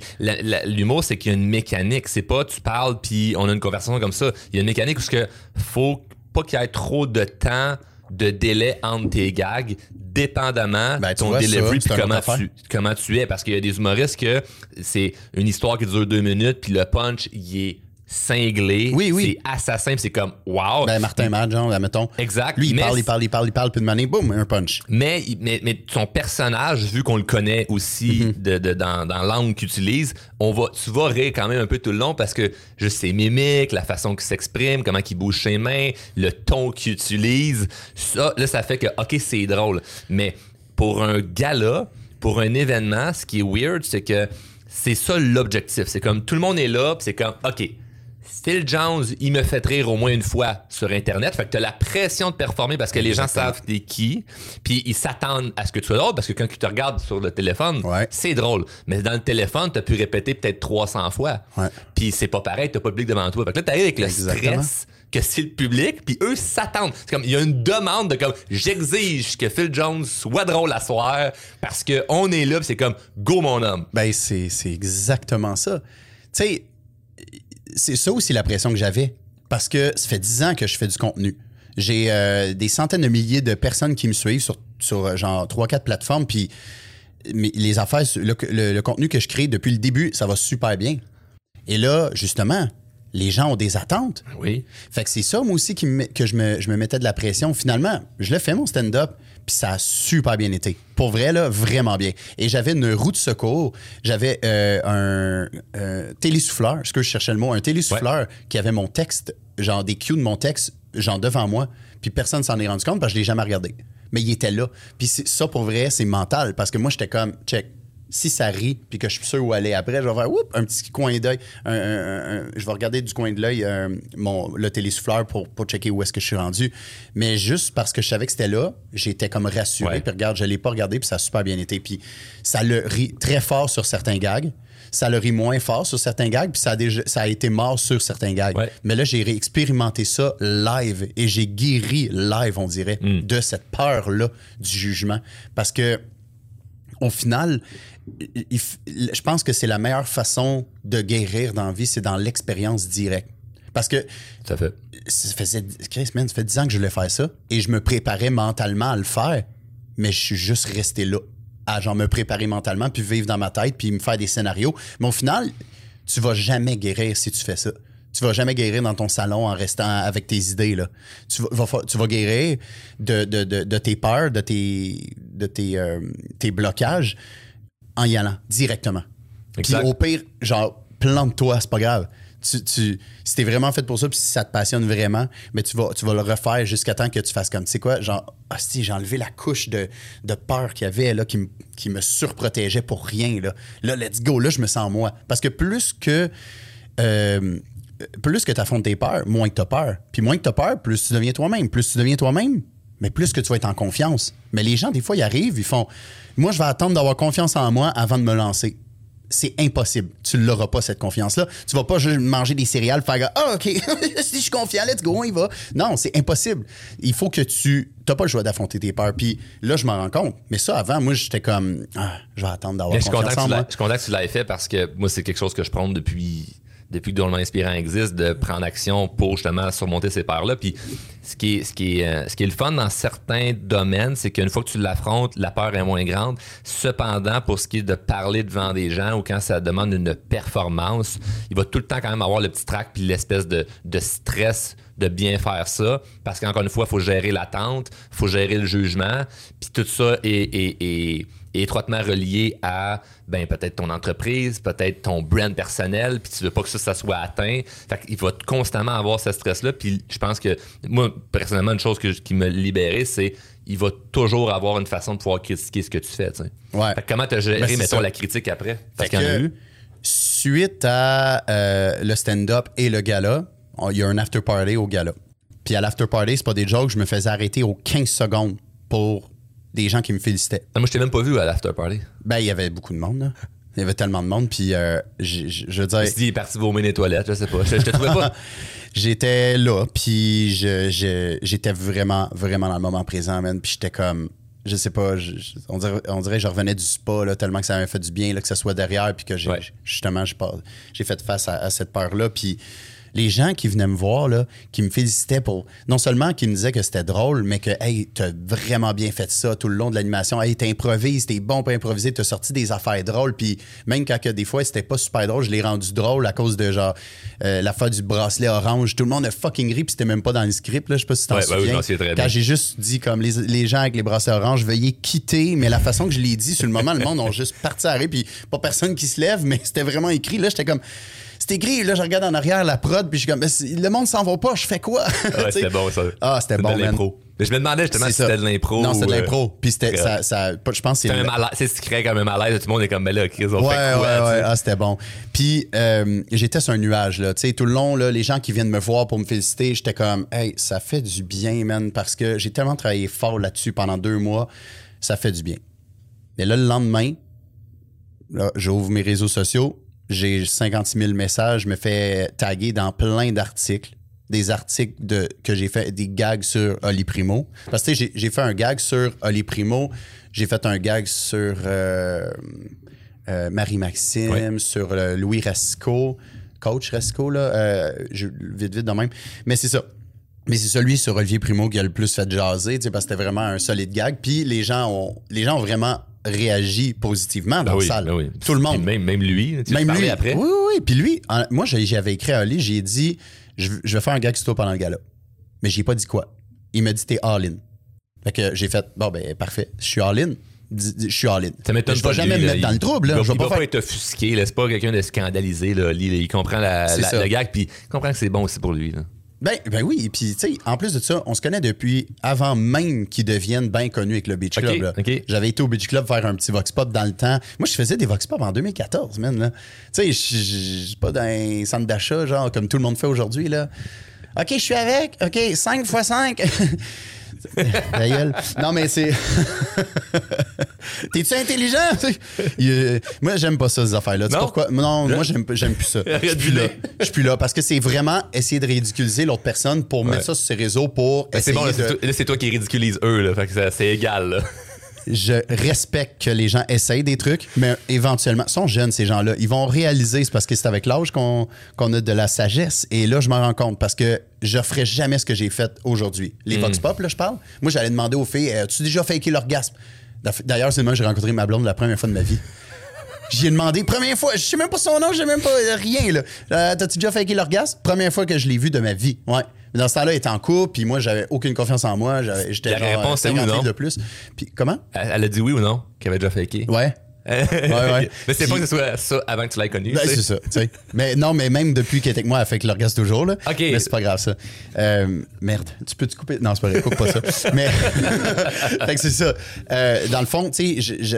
l'humour, c'est qu'il y a une mécanique. C'est pas tu parles puis on a une conversation comme ça. Il y a une mécanique où que faut pas qu'il y ait trop de temps de délai entre tes gags, dépendamment Ben, de tu ton vois, delivery puis comment tu, comment tu es. Parce qu'il y a des humoristes que c'est une histoire qui dure deux minutes puis le punch, il est cinglé. Oui, oui. C'est assassin c'est comme wow. Ben, Martin Matt, genre, admettons. Exact. Lui, il Mais parle, il parle, il parle, il parle, puis de manière, boum, un punch. Mais, mais, mais son personnage, vu qu'on le connaît aussi Mhm. de, de- dans, dans l'angle qu'il utilise, on va, tu vas rire quand même un peu tout le long parce que juste ses mimiques, la façon qu'il s'exprime, comment il bouge ses mains, le ton qu'il utilise, ça, là, ça fait que, OK, c'est drôle. Mais pour un gala, pour un événement, ce qui est weird, c'est que c'est ça l'objectif. C'est comme tout le monde est là, c'est comme, OK, Phil Jones, il me fait rire au moins une fois sur Internet. Fait que t'as la pression de performer parce que les gens savent t'es qui. Puis ils s'attendent à ce que tu sois drôle parce que quand tu te regardes sur le téléphone, Ouais. c'est drôle. Mais dans le téléphone, t'as pu répéter peut-être 300 fois. Ouais. Puis c'est pas pareil, t'as pas le public devant toi. Fait que là, t'arrives avec le Exactement. stress que c'est le public, puis eux s'attendent. C'est comme, il y a une demande de comme, j'exige que Phil Jones soit drôle à soir parce que on est là, c'est comme, go mon homme. Ben, c'est c'est exactement ça. Tu sais, c'est ça aussi la pression que j'avais. Parce que ça fait 10 ans que je fais du contenu. J'ai euh, des centaines de milliers de personnes qui me suivent sur, sur euh, genre 3-4 plateformes. Puis mais les affaires, le, le- le contenu que je crée depuis le début, ça va super bien. Et là, justement, les gens ont des attentes. Oui. Fait que c'est ça, moi aussi, qui me met- que je me, je me mettais de la pression. Finalement, je l'ai fait, mon stand-up, puis ça a super bien été. Pour vrai, là, vraiment bien. Et j'avais une roue de secours. J'avais euh, un euh, télésouffleur, ce que je cherchais le mot, un télésouffleur qui avait mon texte, genre des cues de mon texte, genre devant moi. Puis personne s'en est rendu compte parce que je l'ai jamais regardé. Mais il était là. Puis ça, pour vrai, c'est mental. Parce que moi, j'étais comme, check, si ça rit, puis que je suis sûr où aller après, je vais faire un petit coin d'œil. un- un- un- un- je vais regarder du coin de l'œil euh, mon, le télésouffleur pour, pour checker où est-ce que je suis rendu. Mais juste parce que je savais que c'était là, j'étais comme rassuré. Puis regarde, je l'ai pas regardé, puis ça a super bien été. Puis ça le rit très fort sur certains gags. Ça le rit moins fort sur certains gags, puis ça a, déjà, ça a été mort sur certains gags. Ouais. Mais là, j'ai expérimenté ça live et j'ai guéri live, on dirait, de cette peur-là du jugement. Parce que au final, il- il f- je pense que c'est la meilleure façon de guérir dans la vie, c'est dans l'expérience directe. Parce que Ça fait. ça faisait, Chris, man, ça fait 10 ans que je voulais faire ça et je me préparais mentalement à le faire, mais je suis juste resté là. à genre me préparer mentalement, puis vivre dans ma tête, puis me faire des scénarios. Mais au final, tu vas jamais guérir si tu fais ça. Tu vas jamais guérir dans ton salon en restant avec tes idées. Là. Tu, vas, va- tu vas guérir de, de- de- de tes peurs, de tes, de tes, euh, tes blocages en y allant directement. Puis au pire, genre, plante-toi, c'est pas grave. Tu, tu, si t'es vraiment fait pour ça, puis si ça te passionne vraiment, mais tu vas, tu vas le refaire jusqu'à temps que tu fasses comme, tu sais quoi, genre, ah, si, j'ai enlevé la couche de, de peur qu'il y avait, là, qui, me- qui me surprotégeait pour rien, là. Là, let's go, là, je me sens moi. Parce que plus que. euh, plus que tu affrontes tes peurs, moins que tu as peur. Puis moins que tu as peur, plus tu deviens toi-même. Plus tu deviens toi-même, mais plus que tu vas être en confiance. Mais les gens, des fois, ils arrivent, ils font Moi, je vais attendre d'avoir confiance en moi avant de me lancer. C'est impossible. Tu ne l'auras pas, cette confiance-là. Tu vas pas juste manger des céréales, faire Ah, OK, si je suis confiant, let's go, on y va. Non, c'est impossible. Il faut que tu. n'as pas le choix d'affronter tes peurs. Puis là, je m'en rends compte. Mais ça, avant, moi, j'étais comme Ah, je vais attendre d'avoir confiance je suis content que tu l'aies fait parce que moi, c'est quelque chose que je prends depuis depuis que Drôlement Inspirant existe, de prendre action pour justement surmonter ces peurs-là. Puis ce qui, est, ce, qui euh, ce qui est le fun dans certains domaines, c'est qu'une fois que tu l'affrontes, la peur est moins grande. Cependant, pour ce qui est de parler devant des gens ou quand ça demande une performance, il va tout le temps quand même avoir le petit trac puis l'espèce de, stress de bien faire ça. Parce qu'encore une fois, il faut gérer l'attente, il faut gérer le jugement. Puis tout ça est- est- étroitement relié à ben peut-être ton entreprise, peut-être ton brand personnel, puis tu veux pas que ça, ça soit atteint. Fait qu'il va constamment avoir ce stress-là. Puis je pense que moi, personnellement, une chose que, qui me libérait, c'est il va toujours avoir une façon de pouvoir critiquer ce que tu fais. tu sais. Ouais. Fait que comment tu as géré, Ben, mettons, ça. la critique après? Parce qu'il y en a eu. Suite à euh, le stand-up et le gala, il y a un after party au gala. Puis à l'after party, c'est pas des jokes, je me faisais arrêter aux 15 secondes pour des gens qui me félicitaient. Moi, je t'ai même pas vu à l'after party. Ben, il y avait beaucoup de monde, là. Il y avait tellement de monde, puis euh, je veux dire, suis dit, il est parti vomir les toilettes, je sais pas. Je, je te trouvais pas. j'étais là, puis je- je- j'étais vraiment, vraiment dans le moment présent, man. Puis j'étais comme, je sais pas, on, dirait, on dirait que je revenais du spa, là, tellement que ça m'avait fait du bien, là, que ça soit derrière, puis que j'ai, Ouais. justement, j'ai fait face à, à cette peur-là. Puis les gens qui venaient me voir, là, qui me félicitaient pour, non seulement qui me disaient que c'était drôle, mais que, hey, t'as vraiment bien fait ça tout le long de l'animation. Hey, t'improvises, t'es bon pour improviser, t'as sorti des affaires drôles. Puis même quand que des fois c'était pas super drôle, je l'ai rendu drôle à cause de genre euh, l'affaire du bracelet orange. Tout le monde a fucking ri, puis c'était même pas dans le script, là. Je sais pas si t'en Ouais, oui, souviens. m'en souviens très quand j'ai juste dit comme les, les gens avec les bracelets orange, veuillez quitter, mais la façon que je l'ai dit, sur le moment, le monde ont juste parti à rire, puis pas personne qui se lève, mais c'était vraiment écrit. Là, j'étais comme. C'est écrit, là, je regarde en arrière la prod, puis je suis comme, le monde s'en va pas, je fais quoi? Ouais, c'était bon, ça. Ah, c'était bon, de man. l'impro. Mais je me demandais justement si c'était de l'impro. Non, c'était de ou, euh, l'impro. Puis c'était, ça, ça- je pense que c'est C'est crée quand même un malaise. Tout le monde est comme, ben là, Chris, on Ouais, fait quoi? ouais, ouais. Ah, c'était bon. Puis euh, j'étais sur un nuage, là. Tu sais, tout le long, là, les gens qui viennent me voir pour me féliciter, j'étais comme, hey, ça fait du bien, man, parce que j'ai tellement travaillé fort là-dessus pendant deux mois, ça fait du bien. Et là, le lendemain, là, j'ouvre mes réseaux sociaux, j'ai 56 000 messages, je me fais taguer dans plein d'articles. Des articles de, que j'ai fait, des gags sur Oli Primo. Parce que tu sais, j'ai- fait un gag sur Oli Primo, j'ai fait un gag sur euh, euh, Marie-Maxime, sur euh, Louis Rasco, coach Rasco, là, je- vite, vite de même. Mais c'est ça. Mais c'est celui sur Olivier Primo qui a le plus fait jaser, parce que c'était vraiment un solide gag. Puis les gens ont, les gens ont vraiment réagi positivement dans Ben oui, la salle. ben oui. Tout le Puis monde. Même, même lui. Tu Même lui. après. Oui, oui, oui. Puis lui, en- moi, j'avais écrit à Oli, j'ai dit, je, je vais faire un gag sur toi pendant le gala. Mais j'ai pas dit quoi. Il m'a dit, t'es all-in. Fait que j'ai fait, bon, ben, parfait. Je suis all-in. Je suis all-in. Ça m'étonne Je pas vais de jamais lui, me là. mettre dans le trouble, là. Il Je vais il pas va faire. pas être offusqué. C'est pas quelqu'un de scandalisé, là. Il, il comprend la, le gag, puis il comprend que c'est bon aussi pour lui, là. Ben, ben oui, et puis, tu sais, en plus de ça, on se connaît depuis avant même qu'ils deviennent bien connus avec le Beach Club. là. J'avais été au Beach Club faire un petit Vox Pop dans le temps. Moi, je faisais des Vox Pop en 2014, man. là. Tu sais, je suis pas dans un centre d'achat, genre, comme tout le monde fait aujourd'hui, là. OK, je suis avec. OK, 5 x 5. Non, mais c'est. T'es-tu intelligent? Il, moi, j'aime pas ça, ces affaires-là. Non? pourquoi? Non, moi, j'aime j'aime plus ça. Je suis plus là. Je suis plus là parce que c'est vraiment essayer de ridiculiser l'autre personne pour mettre ça sur ses réseaux pour Ben, c'est essayer bon, là, de- c'est toi- là, c'est toi qui ridiculise eux, là. Fait que ça- c'est égal, là. Je respecte que les gens essayent des trucs, mais éventuellement, ils sont jeunes, ces gens-là. Ils vont réaliser, c'est parce que c'est avec l'âge qu'on a de la sagesse. Et là, je m'en rends compte parce que je ferai jamais ce que j'ai fait aujourd'hui. Les Vox Pop, là, je parle. Moi, j'allais demander aux filles, as-tu déjà faké l'orgasme? D'ailleurs, c'est moi que j'ai rencontré ma blonde la première fois de ma vie. J'y ai demandé, première fois, je sais même pas son nom, je sais même pas rien, là. Euh, T'as-tu déjà faké l'orgasme? Première fois que je l'ai vu de ma vie, ouais. Mais dans ce temps-là, elle était en couple, puis moi, j'avais aucune confiance en moi. J'étais genre réponse, c'est oui ou 50 non? de plus. Puis comment? Elle, elle a dit oui ou non qu'elle avait déjà faké? Ouais. Ouais. mais c'est pas que ce soit ça avant que tu l'aies connu. Ben, c'est ça. Mais non, mais même depuis qu'elle est avec moi, elle fait que l'orgasme toujours, là. Mais c'est pas grave, ça. Euh, merde, tu peux te couper? Non, c'est pas vrai, coupe pas ça. Mais, fait que c'est ça. Euh, dans le fond, tu sais, je, je,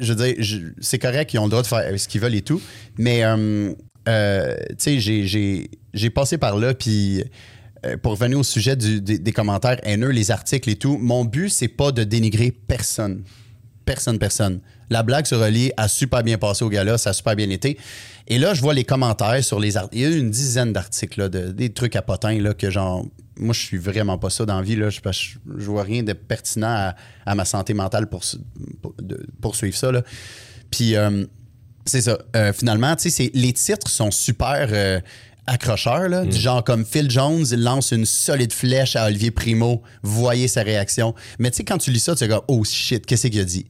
je veux dire, c'est correct, ils ont le droit de faire ce qu'ils veulent et tout. Mais, euh, tu sais, j'ai- j'ai j'ai passé par là, puis pour revenir au sujet du- des, des commentaires haineux, les articles et tout, mon but, c'est pas de dénigrer personne. Personne, personne. La blague sur Oli a super bien passé au gala, ça a super bien été. Et là, je vois les commentaires sur les articles. Il y a eu une dizaine d'articles, de, des trucs à potins, là, que genre, moi, je suis vraiment pas ça dans la vie, là. Je, vois rien de pertinent à, à ma santé mentale pour, pour de- poursuivre ça, là. Puis, euh, c'est ça. Euh, finalement, tu sais, c'est- les titres sont super euh, accrocheurs, là, du genre comme Phil Jones lance une solide flèche à Olivier Primo, voyez sa réaction. Mais tu sais, quand tu lis ça, tu es comme, oh shit, qu'est-ce qu'il a dit?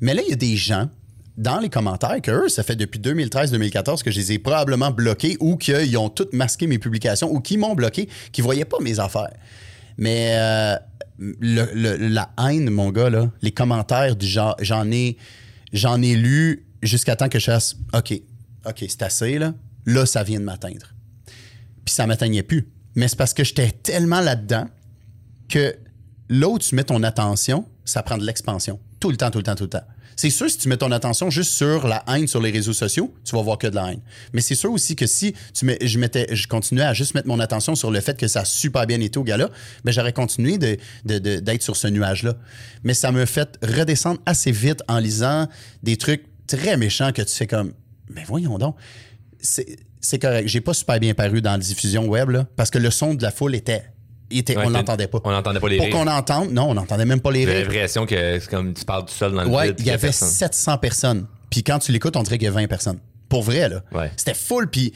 Mais là, il y a des gens dans les commentaires que eux, ça fait depuis 2013-2014 que je les ai probablement bloqués ou qu'ils ont toutes masqué mes publications ou qui m'ont bloqué, qui voyaient pas mes affaires. Mais euh, la haine, mon gars, les commentaires du genre, j'en ai, j'en ai lu jusqu'à temps que je fasse, OK, OK, c'est assez, là. Là, ça vient de m'atteindre. Puis ça m'atteignait plus. Mais c'est parce que j'étais tellement là-dedans que là où tu mets ton attention, ça prend de l'expansion. Tout le temps, tout le temps, tout le temps. C'est sûr, si tu mets ton attention juste sur la haine sur les réseaux sociaux, tu vas voir que de la haine. Mais c'est sûr aussi que si tu mets, je, mettais, je continuais à juste mettre mon attention sur le fait que ça a super bien été au gala, ben j'aurais continué de- de- de- d'être sur ce nuage-là. Mais ça me fait redescendre assez vite en lisant des trucs très méchants que tu fais comme, mais voyons donc. C'est correct. J'ai pas super bien paru dans la diffusion web, parce que le son de la foule était. Était Ouais, on l'entendait pas. On n'entendait pas les Pour rires. qu'on entende, non, on n'entendait même pas les J'ai rires. l'impression que c'est comme tu parles tout seul dans le Ouais, vide. il y avait personne. 700 personnes. Puis quand tu l'écoutes, on dirait qu'il y a 20 personnes. Pour vrai, là. Ouais. C'était full. Puis,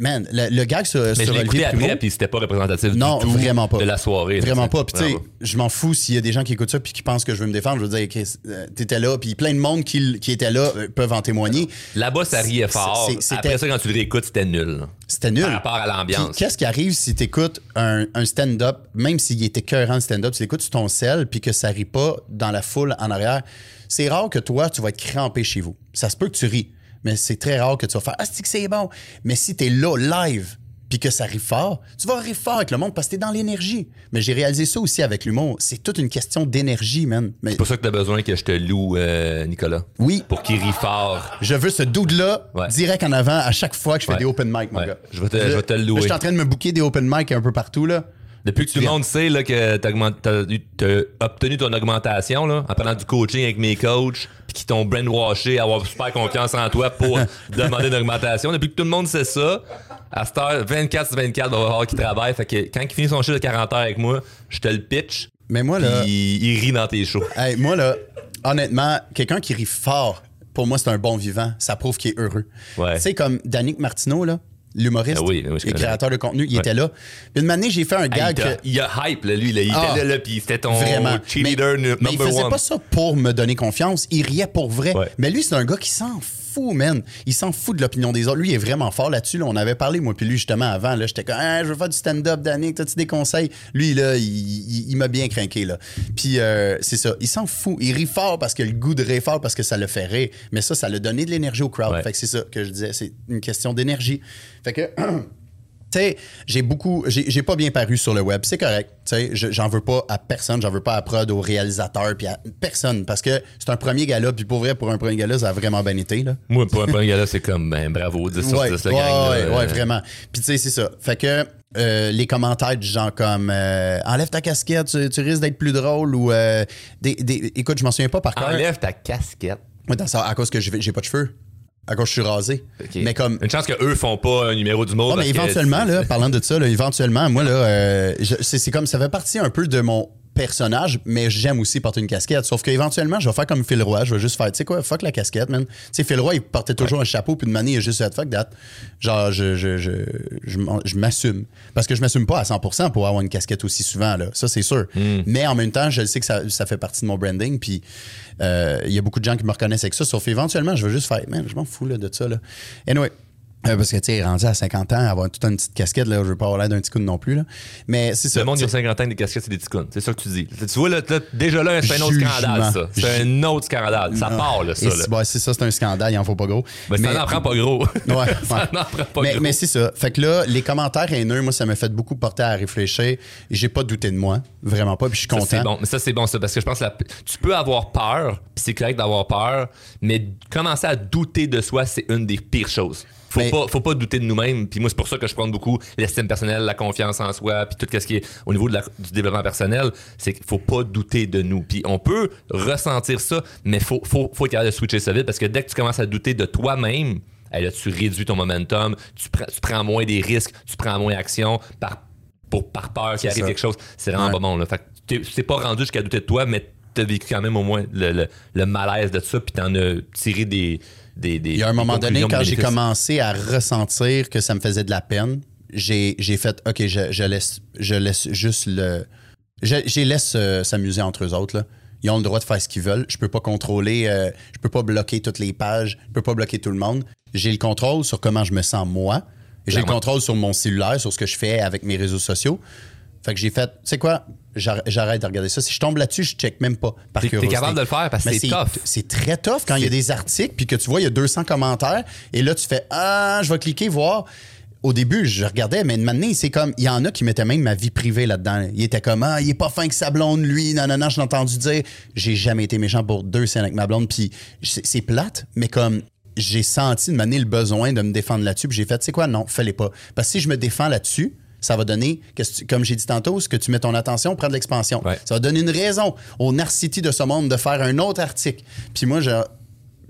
man, le, le gag sur, Mais sur je Olivier Primo, après, puis c'était pas représentatif Non, du tout vraiment pas. de la soirée. Vraiment là, pas. Puis tu sais, je m'en fous s'il y a des gens qui écoutent ça puis qui pensent que je veux me défendre. Je veux dire, euh, t'étais là, puis plein de monde qui, qui était là euh, peuvent en témoigner. Là-bas, ça riait fort. C'est- c'était- Après ça, quand tu le réécoutes, c'était nul. C'était nul. Par rapport à l'ambiance. Qu'est-ce qui arrive si tu écoutes un, un stand-up, même s'il était cœurant le stand-up, tu l'écoutes sur ton sel puis que ça rit pas dans la foule en arrière, c'est rare que toi, tu vas être crampé chez vous. Ça se peut que tu ris, mais c'est très rare que tu vas faire Ah, c'est que c'est bon? Mais si tu es là, live, puis que ça rit fort, tu vas rire fort avec le monde parce que tu es dans l'énergie. Mais j'ai réalisé ça aussi avec l'humour. C'est toute une question d'énergie, man. Mais C'est pour ça que t'as besoin que je te loue, euh, Nicolas. oui, Pour qu'il rit fort. je veux ce dude-là Ouais. direct en avant à chaque fois que je fais Ouais. des open mic, mon Ouais. gars. Je vais te- je vais te le louer. Je suis en train de me booker des open mic un peu partout, là. Depuis que tout le monde sait là, que t'as obtenu ton augmentation là, en prenant du coaching avec mes coachs, puis qui t'ont brainwashé à avoir super confiance en toi pour demander une augmentation. Depuis que tout le monde sait ça, à cette heure, 24 sur 24, il va voir qui travaille. Fait que quand il finit son chiffre de 40 heures avec moi, je te le pitch, Mais moi, là. il, il rit dans tes shows. Hey, moi, là, honnêtement, quelqu'un qui rit fort, pour moi, c'est un bon vivant. Ça prouve qu'il est heureux. Ouais. Tu sais, comme Danick Martineau, là, l'humoriste, Ah oui, oui, connais. créateur de contenu, il Ouais. était là. Puis une année, j'ai fait un il, gag. t'a- que- il a hype, là, lui. Là, il Ah, était là, là puis c'était ton Vraiment. cheerleader mais, nu- mais il number faisait one. pas ça pour me donner confiance. Il riait pour vrai. Ouais. Mais lui, c'est un gars qui s'en fout, man. Il s'en fout de l'opinion des autres. Lui, il est vraiment fort là-dessus. là. On avait parlé, moi, puis lui, justement, avant. Là, j'étais comme, Ah, je veux faire du stand-up, Danick. T'as-tu des conseils? Lui, là, il, il- il m'a bien craqué, là. Puis, euh, c'est ça. Il s'en fout. Il rit fort parce qu'il a le goût de rire fort parce que ça le fait rire. Mais ça, ça l'a donné de l'énergie au crowd. Ouais. Fait que c'est ça que je disais. C'est une question d'énergie. Fait que. Tu sais, j'ai beaucoup. J'ai pas bien paru sur le web. C'est correct. Tu sais, je- j'en veux pas à personne. J'en veux pas à prod, au réalisateur, puis à personne. Parce que c'est un premier gala, puis pour vrai, pour un premier gala, ça a vraiment bien été, là. Moi, pour un gars là, c'est comme, ben, bravo, 10 sur Ouais, 10, le ouais, gang. vraiment. Puis tu sais, c'est ça. Fait que euh, les commentaires du genre comme euh, enlève ta casquette, tu, tu risques d'être plus drôle ou euh, des, des- écoute, je m'en souviens pas par cœur. Enlève ta casquette. Ouais, dans ça, à cause que j'ai j'ai pas de cheveux. À cause je suis rasé. Ok. Mais comme Une chance qu'eux font pas un numéro du mot. Ouais, mais que éventuellement, là, parlant de ça, là, éventuellement, moi, là, euh, c'est comme ça fait partie un peu de mon personnage, mais j'aime aussi porter une casquette. Sauf qu'éventuellement, je vais faire comme Phil Roy. Je vais juste faire, tu sais quoi, fuck la casquette, man. Tu sais, Phil Roy, il portait toujours un chapeau, puis de manière, il a juste fait fuck that. Genre, je, je, je, je, m'assume. Parce que je m'assume pas à 100% pour avoir une casquette aussi souvent, là. Ça, c'est sûr. Mais en même temps, je sais que ça, ça fait partie de mon branding, puis euh, il y a beaucoup de gens qui me reconnaissent avec ça. Sauf éventuellement, je vais juste faire, man, je m'en fous là, de ça, là. Anyway. Euh, parce que, tu sais, rendu à 50 ans, avoir toute une petite casquette, là, je veux pas avoir l'air d'un petit coup non plus, là. Mais c'est ça. Le monde tu qui a sais. 50 ans, des casquettes, c'est des ticounes. C'est ça que tu dis. Tu vois, là, là, déjà là, c'est un autre scandale, ça. C'est un autre scandale. Ça part, là, ça. Là. c'est ça, c'est un scandale, il en faut pas gros. Ben, ça n'en prend pas gros. Ouais, ça n'en prend pas mais, gros. mais c'est ça. Fait que là, les commentaires haineux, moi, ça m'a fait beaucoup porter à réfléchir. J'ai pas douté de moi. Vraiment pas. Puis je suis Ça, content. c'est bon. Mais ça, c'est bon, ça, parce que je pense que la- tu peux avoir peur, puis c'est correct d'avoir peur, mais commencer à douter de soi, c'est une des pires choses. Faut, Mais- pas, faut pas douter de nous-mêmes. Puis moi, c'est pour ça que je prends beaucoup l'estime personnelle, la confiance en soi, puis tout ce qui est au niveau de la- du développement personnel. C'est qu'il faut pas douter de nous. Puis on peut ressentir ça, mais faut, faut, faut être capable de switcher ça vite parce que dès que tu commences à douter de toi-même, là, tu réduis ton momentum, tu, prends- tu prends moins des risques, tu prends moins action par, pour, par peur qu'il arrive ça. quelque chose. C'est vraiment Ouais. pas bon. Là. Fait que t'es- pas rendu jusqu'à douter de toi, mais t'as vécu quand même au moins le, le- le malaise de ça, puis t'en as tiré des. Des, des Il y a un moment donné, quand j'ai commencé à ressentir que ça me faisait de la peine, j'ai fait OK, je, je laisse, je laisse juste le. Je, je laisse euh, s'amuser entre eux autres. Là. Ils ont le droit de faire ce qu'ils veulent. Je peux pas contrôler, euh, je peux pas bloquer toutes les pages, je peux pas bloquer tout le monde. J'ai le contrôle sur comment je me sens moi. J'ai le contrôle sur mon cellulaire, sur ce que je fais avec mes réseaux sociaux. Fait que j'ai fait, tu sais quoi, j'arrête de regarder ça. Si je tombe là-dessus, je check même pas. Par T'es- capable de le faire parce que c'est tough. C'est très tough quand il y a des articles puis que tu vois, il y a 200 commentaires et là, tu fais Ah, je vais cliquer, voir. Au début, je regardais, mais de manière, c'est comme, il y en a qui mettaient même ma vie privée là-dedans. Il était comme, ah, il est pas fin que sa blonde, lui, non, non, non, je l'ai entendu dire. J'ai jamais été méchant pour deux scènes avec ma blonde, puis c'est c'est plate, mais comme, j'ai senti de manière le besoin de me défendre là-dessus, puis j'ai fait, tu sais quoi, non, fallait pas. Parce que si je me défends là-dessus, ça va donner, qu'est-ce que tu- comme j'ai dit tantôt, ce que tu mets ton attention, prend de l'expansion. Ouais. Ça va donner une raison au narcity de ce monde de faire un autre article. Puis moi, je,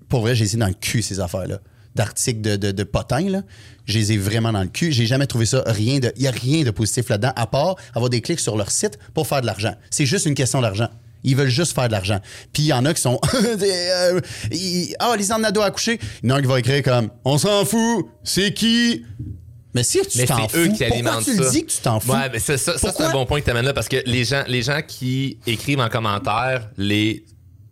pour vrai, j'ai essayé dans le cul ces affaires-là. D'articles de, de, de potins, là. Je les ai vraiment dans le cul. J'ai jamais trouvé ça rien de. Il n'y a rien de positif là-dedans, à part avoir des clics sur leur site pour faire de l'argent. C'est juste une question d'argent. Ils veulent juste faire de l'argent. Puis il y en a qui sont. euh, ils- Ah, Lisanne Nadeau a accouché. Il y en a un qui va écrire comme On s'en fout, c'est qui? Mais si tu t'en c'est eux fous, qui alimentent tu ça? le dis que tu t'en fous? Ouais, mais c'est ça, ça c'est un bon point que tu amènes là parce que les gens, les gens qui écrivent en commentaire les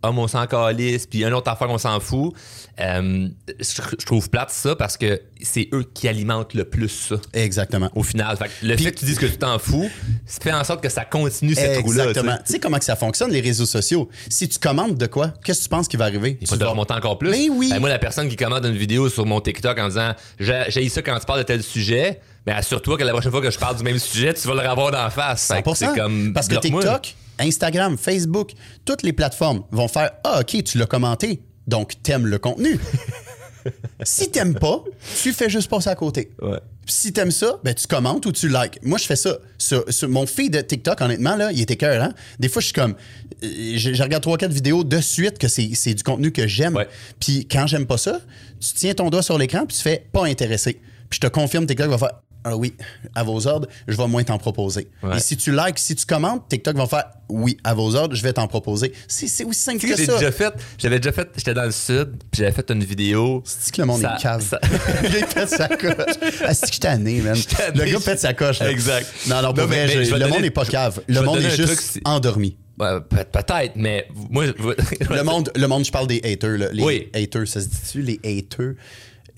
hommes on s'en calisse, puis un autre affaire on s'en fout, euh, je, je trouve plate ça parce que c'est eux qui alimentent le plus ça. Exactement. Au final, Fait que le fait que tu dises que tu t'en fous, ça fait en sorte que ça continue cette roue-là. Exactement. tu sais. Comment que ça fonctionne, les réseaux sociaux? Si tu commandes de quoi, qu'est-ce que tu penses qui va arriver? Il faut te remonter encore plus. Ben oui. Ben, moi, la personne qui commande une vidéo sur mon TikTok en disant j'ai ça quand tu parles de tel sujet, mais assure-toi que la prochaine fois que je parle du même sujet, tu vas le revoir d'en face. Fait que 100%. c'est comme Parce que. TikTok, Instagram, Facebook, toutes les plateformes vont faire Ah, OK, tu l'as commenté, donc t'aimes le contenu. si t'aimes pas, tu fais juste passer à côté. Ouais. Si t'aimes ça, ben tu commentes ou tu likes. Moi, je fais ça. Sur, sur mon feed de TikTok, honnêtement, là, il était cœur, hein? Des fois, je suis comme. euh, Je, je regarde 3-4 vidéos de suite que c'est c'est du contenu que j'aime. Ouais. Puis quand j'aime pas ça, tu tiens ton doigt sur l'écran puis tu fais pas intéressé. Puis je te confirme, TikTok va faire Ah oui, à vos ordres, je vais moins t'en proposer. Ouais. Et si tu likes, si tu commentes, TikTok va faire Oui, à vos ordres, je vais t'en proposer. C'est aussi simple que que ça. déjà fait, j'avais déjà fait, j'étais dans le sud, puis j'avais fait une vidéo. C'est que le monde Ça- est cave. ça- Il pète sa coche. Ah, c'est que je tanné, man? tanné. Le gars pète sa coche. là. Exact. Non, non, pour Non, vrai, mais je le donner- monde n'est pas cave. Le monde est juste endormi. Ouais, peut-être, mais moi, je- Le monde, le monde, je parle des haters. là. Les Oui. haters, ça se dit-tu, les haters?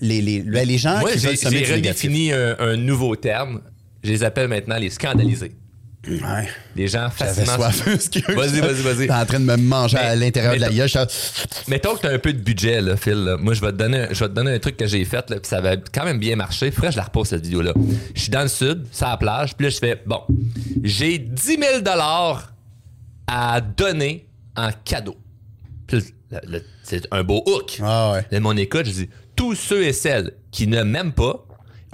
Les, les, ben, les gens moi, qui veulent du négatif. redéfini un, un nouveau terme. Je les appelle maintenant les scandalisés. Ouais. Les gens facilement. Vas-y, vas-y, vas-y. T'es en train de me manger à l'intérieur de la t'as- gueule. Mettons que tu as un peu de budget, là, Phil. là. Moi, je vais, te donner, je vais te donner un truc que j'ai fait, là, puis ça va quand même bien marcher. Faudrait que je la repose, cette vidéo-là. Je suis dans le sud, sur la plage, puis là, je fais bon, j'ai 10 000 à donner en cadeau. Puis c'est un beau hook. Ah ouais. Là, mon écoute, je dis tous ceux et celles qui ne m'aiment pas,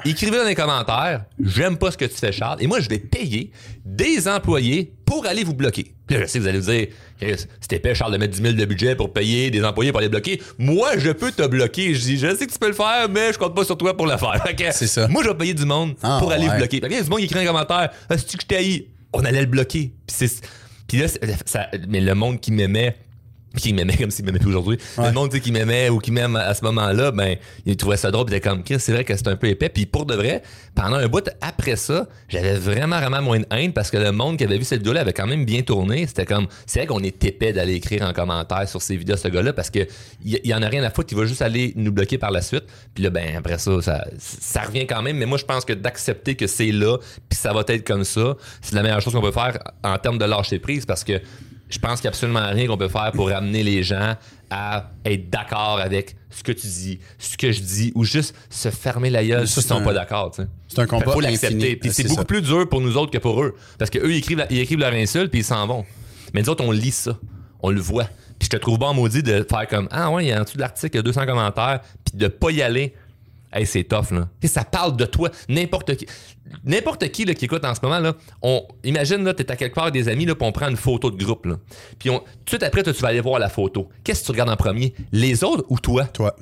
écrivez dans les commentaires j'aime pas ce que tu fais, Charles, et moi, je vais payer des employés pour aller vous bloquer. Puis là, je sais que vous allez vous dire c'était épais, Charles, de mettre 10 000 de budget pour payer des employés pour aller bloquer. Moi, je peux te bloquer. Je dis je sais que tu peux le faire, mais je compte pas sur toi pour le faire. C'est ça. Moi, je vais payer du monde Ah, pour aller ouais. vous bloquer. Il y a du monde qui écrit un commentaire Ah, c'est-tu que je t'haïs On allait le bloquer. Puis là, ça- mais le monde qui m'aimait, qui m'aimait comme s'il m'aimait plus aujourd'hui, le monde tu sais, qui m'aimait ou qui m'aime à ce moment-là, ben, il trouvait ça drôle, puis il était comme, Chris, c'est vrai que c'est un peu épais. Puis pour de vrai, pendant un bout après ça, j'avais vraiment, vraiment moins de haine parce que le monde qui avait vu cette vidéo-là avait quand même bien tourné. C'était comme, c'est vrai qu'on est épais d'aller écrire en commentaire sur ces vidéos, ce gars-là, parce que il y, il y en a rien à foutre, il va juste aller nous bloquer par la suite. Puis là, ben, après ça, ça, ça revient quand même. Mais moi, je pense que d'accepter que c'est là, puis ça va être comme ça, c'est la meilleure chose qu'on peut faire en termes de lâcher prise parce que je pense qu'il n'y a absolument rien qu'on peut faire pour amener les gens à être d'accord avec ce que tu dis, ce que je dis, ou juste se fermer la gueule s'ils c'est sont un- pas d'accord. c'est un combat Fait faut l'accepter. Puis c'est C'est beaucoup ça. plus dur pour nous autres que pour eux. Parce qu'eux, ils écrivent, ils écrivent leur insulte, puis ils s'en vont. Mais nous autres, on lit ça. On le voit. Puis je te trouve bon maudit de faire comme Ah ouais, il y a en dessous de l'article, il y a 200 commentaires, puis de pas y aller. Hey, c'est tough, là. Ça parle de toi. N'importe qui. N'importe qui là, qui écoute en ce moment, là, on, imagine, là, t'es à quelque part avec des amis, là, puis on prend une photo de groupe, là. Puis on, tout de suite après, toi, tu vas aller voir la photo. Qu'est-ce que tu regardes en premier? Les autres ou toi? Toi.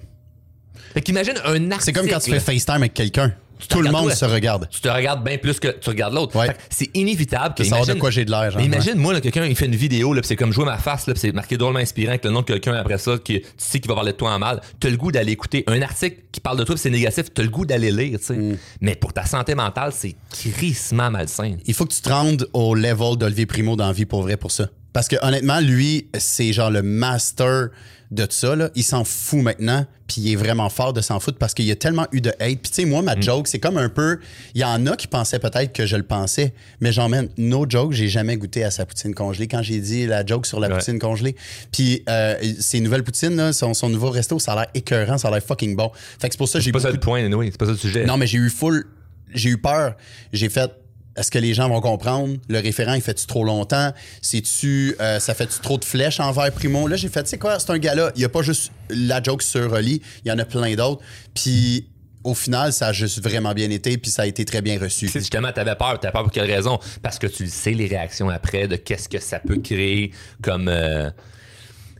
Fait qu'imagine un article. C'est comme quand tu fais. FaceTime avec quelqu'un. Tout le monde toi. se regarde. tu te regardes bien plus que tu regardes l'autre. Ouais. C'est inévitable que savoir de quoi j'ai de l'air. Mais imagine, moi, là, quelqu'un, il fait une vidéo, là, c'est comme jouer ma face, là, c'est marqué drôlement inspirant avec le nom de quelqu'un après ça, qui, tu sais qu'il va parler de toi en mal. T'as le goût d'aller écouter un article qui parle de toi, c'est négatif, t'as le goût d'aller lire, tu sais. Mm. Mais pour ta santé mentale, c'est crissement malsain. Il faut que tu te rendes au level d'Olivier Primo dans la vie pour vrai pour ça. Parce que honnêtement, lui, c'est genre le master de ça. Là. Il s'en fout maintenant, puis il est vraiment fort de s'en foutre parce qu'il y a tellement eu de hate. Puis tu sais, moi, ma joke, c'est comme un peu... Il y en a qui pensaient peut-être que je le pensais, mais j'en mène no joke, j'ai jamais goûté à sa poutine congelée. Quand j'ai dit la joke sur la Ouais. poutine congelée, puis euh, ses nouvelles poutines, là, son, son nouveau resto, ça a l'air écœurant, ça a l'air fucking bon. Fait que c'est pour ça que j'ai C'est pas ça beaucoup le point, oui, c'est pas ça le sujet. non, mais j'ai eu full. J'ai eu peur. J'ai fait. Est-ce que les gens vont comprendre? Le référent, il fait-tu trop longtemps? C'est-tu. euh, ça fait-tu trop de flèches envers Primo? Là, j'ai fait, tu sais quoi, c'est un gars-là. Il n'y a pas juste la joke sur Oli, il y en a plein d'autres. Puis au final, ça a juste vraiment bien été, puis ça a été très bien reçu. Tu justement, t'avais peur. T'avais peur pour quelle raison? Parce que tu sais, les réactions après, de qu'est-ce que ça peut créer comme, euh,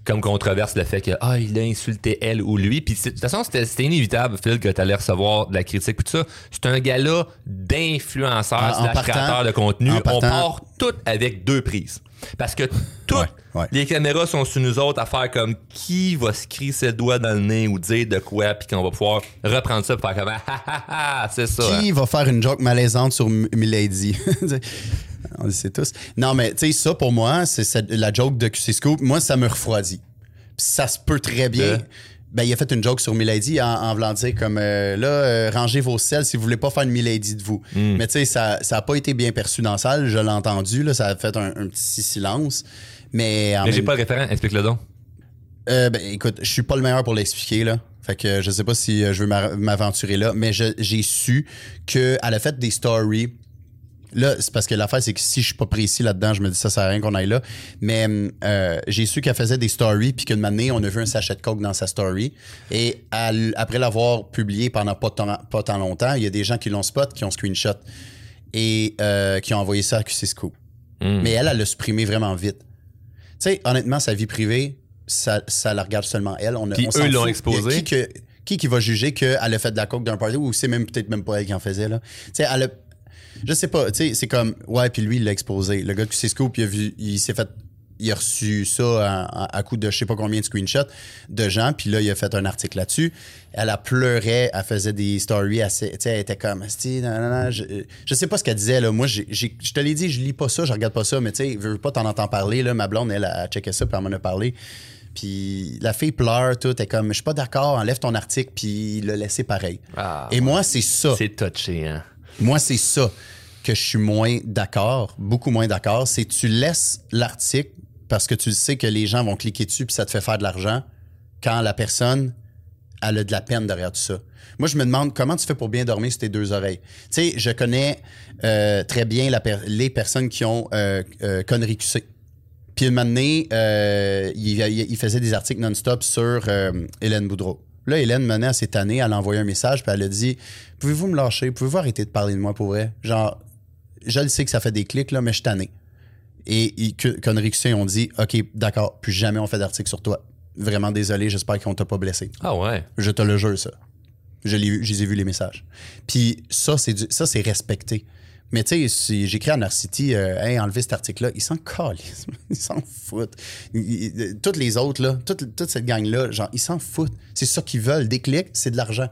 comme controverse, le fait que, ah, il a insulté elle ou lui. Puis, de toute façon, c'était inévitable, Phil, que t'allais recevoir de la critique. Tout ça, c'est un gars-là d'influenceur, partant- créateur de contenu. en On partant- part tout avec deux prises. Parce que toutes Ouais, ouais. les caméras sont sur nous autres à faire comme qui va se crisser le doigt dans le nez ou dire de quoi, puis qu'on va pouvoir reprendre ça pour faire comme, ah, ah, ah, ah, c'est ça. hein. Qui va faire une joke malaisante sur Milady? On le sait tous. Non, mais tu sais, ça pour moi, c'est la joke de QC Scoop. Moi, ça me refroidit. Ça se peut très bien. Euh. Ben, il a fait une joke sur Milady en, en voulant dire comme euh, là, euh, rangez vos selles si vous voulez pas faire une Milady de vous. Hmm. Mais tu sais, ça n'a pas été bien perçu dans la salle. Je l'ai entendu, là, ça a fait un, un petit silence. Mais j'ai pas le référent, explique-le donc. euh, ben, écoute, je suis pas le meilleur pour l'expliquer, là. Fait que je sais pas si je veux m'a- m'aventurer là, mais j'ai su qu'elle a fait des stories. Là, c'est parce que l'affaire, c'est que si je suis pas précis là-dedans, je me dis ça sert à rien qu'on aille là. Mais euh, j'ai su qu'elle faisait des stories, puis qu'une année, on a vu un sachet de coke dans sa story. Et après l'avoir publié pendant pas tant, pas tant longtemps, il y a des gens qui l'ont spot, qui ont screenshot et euh, qui ont envoyé ça à QC Scoop. Hmm. Mais elle, elle l'a supprimé vraiment vite. Tu sais, honnêtement, sa vie privée, ça, ça la regarde seulement elle. On, a- Puis on eux l'ont exposé. Qui, que- qui qui va juger qu'elle a fait de la coke d'un party ou c'est même peut-être même pas elle qui en faisait, là? Tu sais, elle a- Je sais pas, tu sais, c'est comme, ouais, puis lui, il l'a exposé. Le gars de QC Scoop, il a vu, il s'est fait, il a reçu ça à, coup de je sais pas combien de screenshots de gens, puis là, il a fait un article là-dessus. Elle a pleuré, elle faisait des stories tu sais, elle était comme, nan, je, je sais pas ce qu'elle disait, là. Moi, j'ai- j'ai- je te l'ai dit, je lis pas ça, je regarde pas ça, mais tu sais, je veux pas t'en entendre parler, là. Ma blonde, elle, a checké ça, puis elle m'en a parlé. Puis la fille pleure, tout, elle est comme, je suis pas d'accord, enlève ton article, puis il l'a laissé pareil. Ah, Et moi, c'est ça. C'est touché, hein. Moi, c'est ça que je suis moins d'accord, beaucoup moins d'accord. C'est tu laisses l'article parce que tu sais que les gens vont cliquer dessus puis ça te fait faire de l'argent quand la personne elle a de la peine derrière tout ça. Moi, je me demande comment tu fais pour bien dormir sur tes deux oreilles. Tu sais, je connais euh, très bien les personnes qui ont euh, euh, conneries QC. Puis une année, euh, il, il- faisait des articles non-stop sur Hélène Boudreau. Là, Hélène menait à cette année, elle a envoyé un message, puis elle a dit Pouvez-vous me lâcher? Pouvez-vous arrêter de parler de moi pour vrai? Genre, je le sais que ça fait des clics, là, mais je suis tanné. Et Conneries QC ont dit Ok, d'accord, plus jamais on fait d'article sur toi. Vraiment désolé, j'espère qu'on t'a pas blessé. Ah ouais. Je te le jure, ça. Je, vu- les ai vus les messages. Puis ça, c'est du- ça, c'est respecté. Mais tu sais, si j'écris à Narcity, euh, hey, enlevez cet article-là, ils s'en calissent. Ils s'en foutent. Ils- toutes les autres, là, toute, toute cette gang-là, genre, ils s'en foutent. C'est ça qu'ils veulent. Des clics, c'est de l'argent.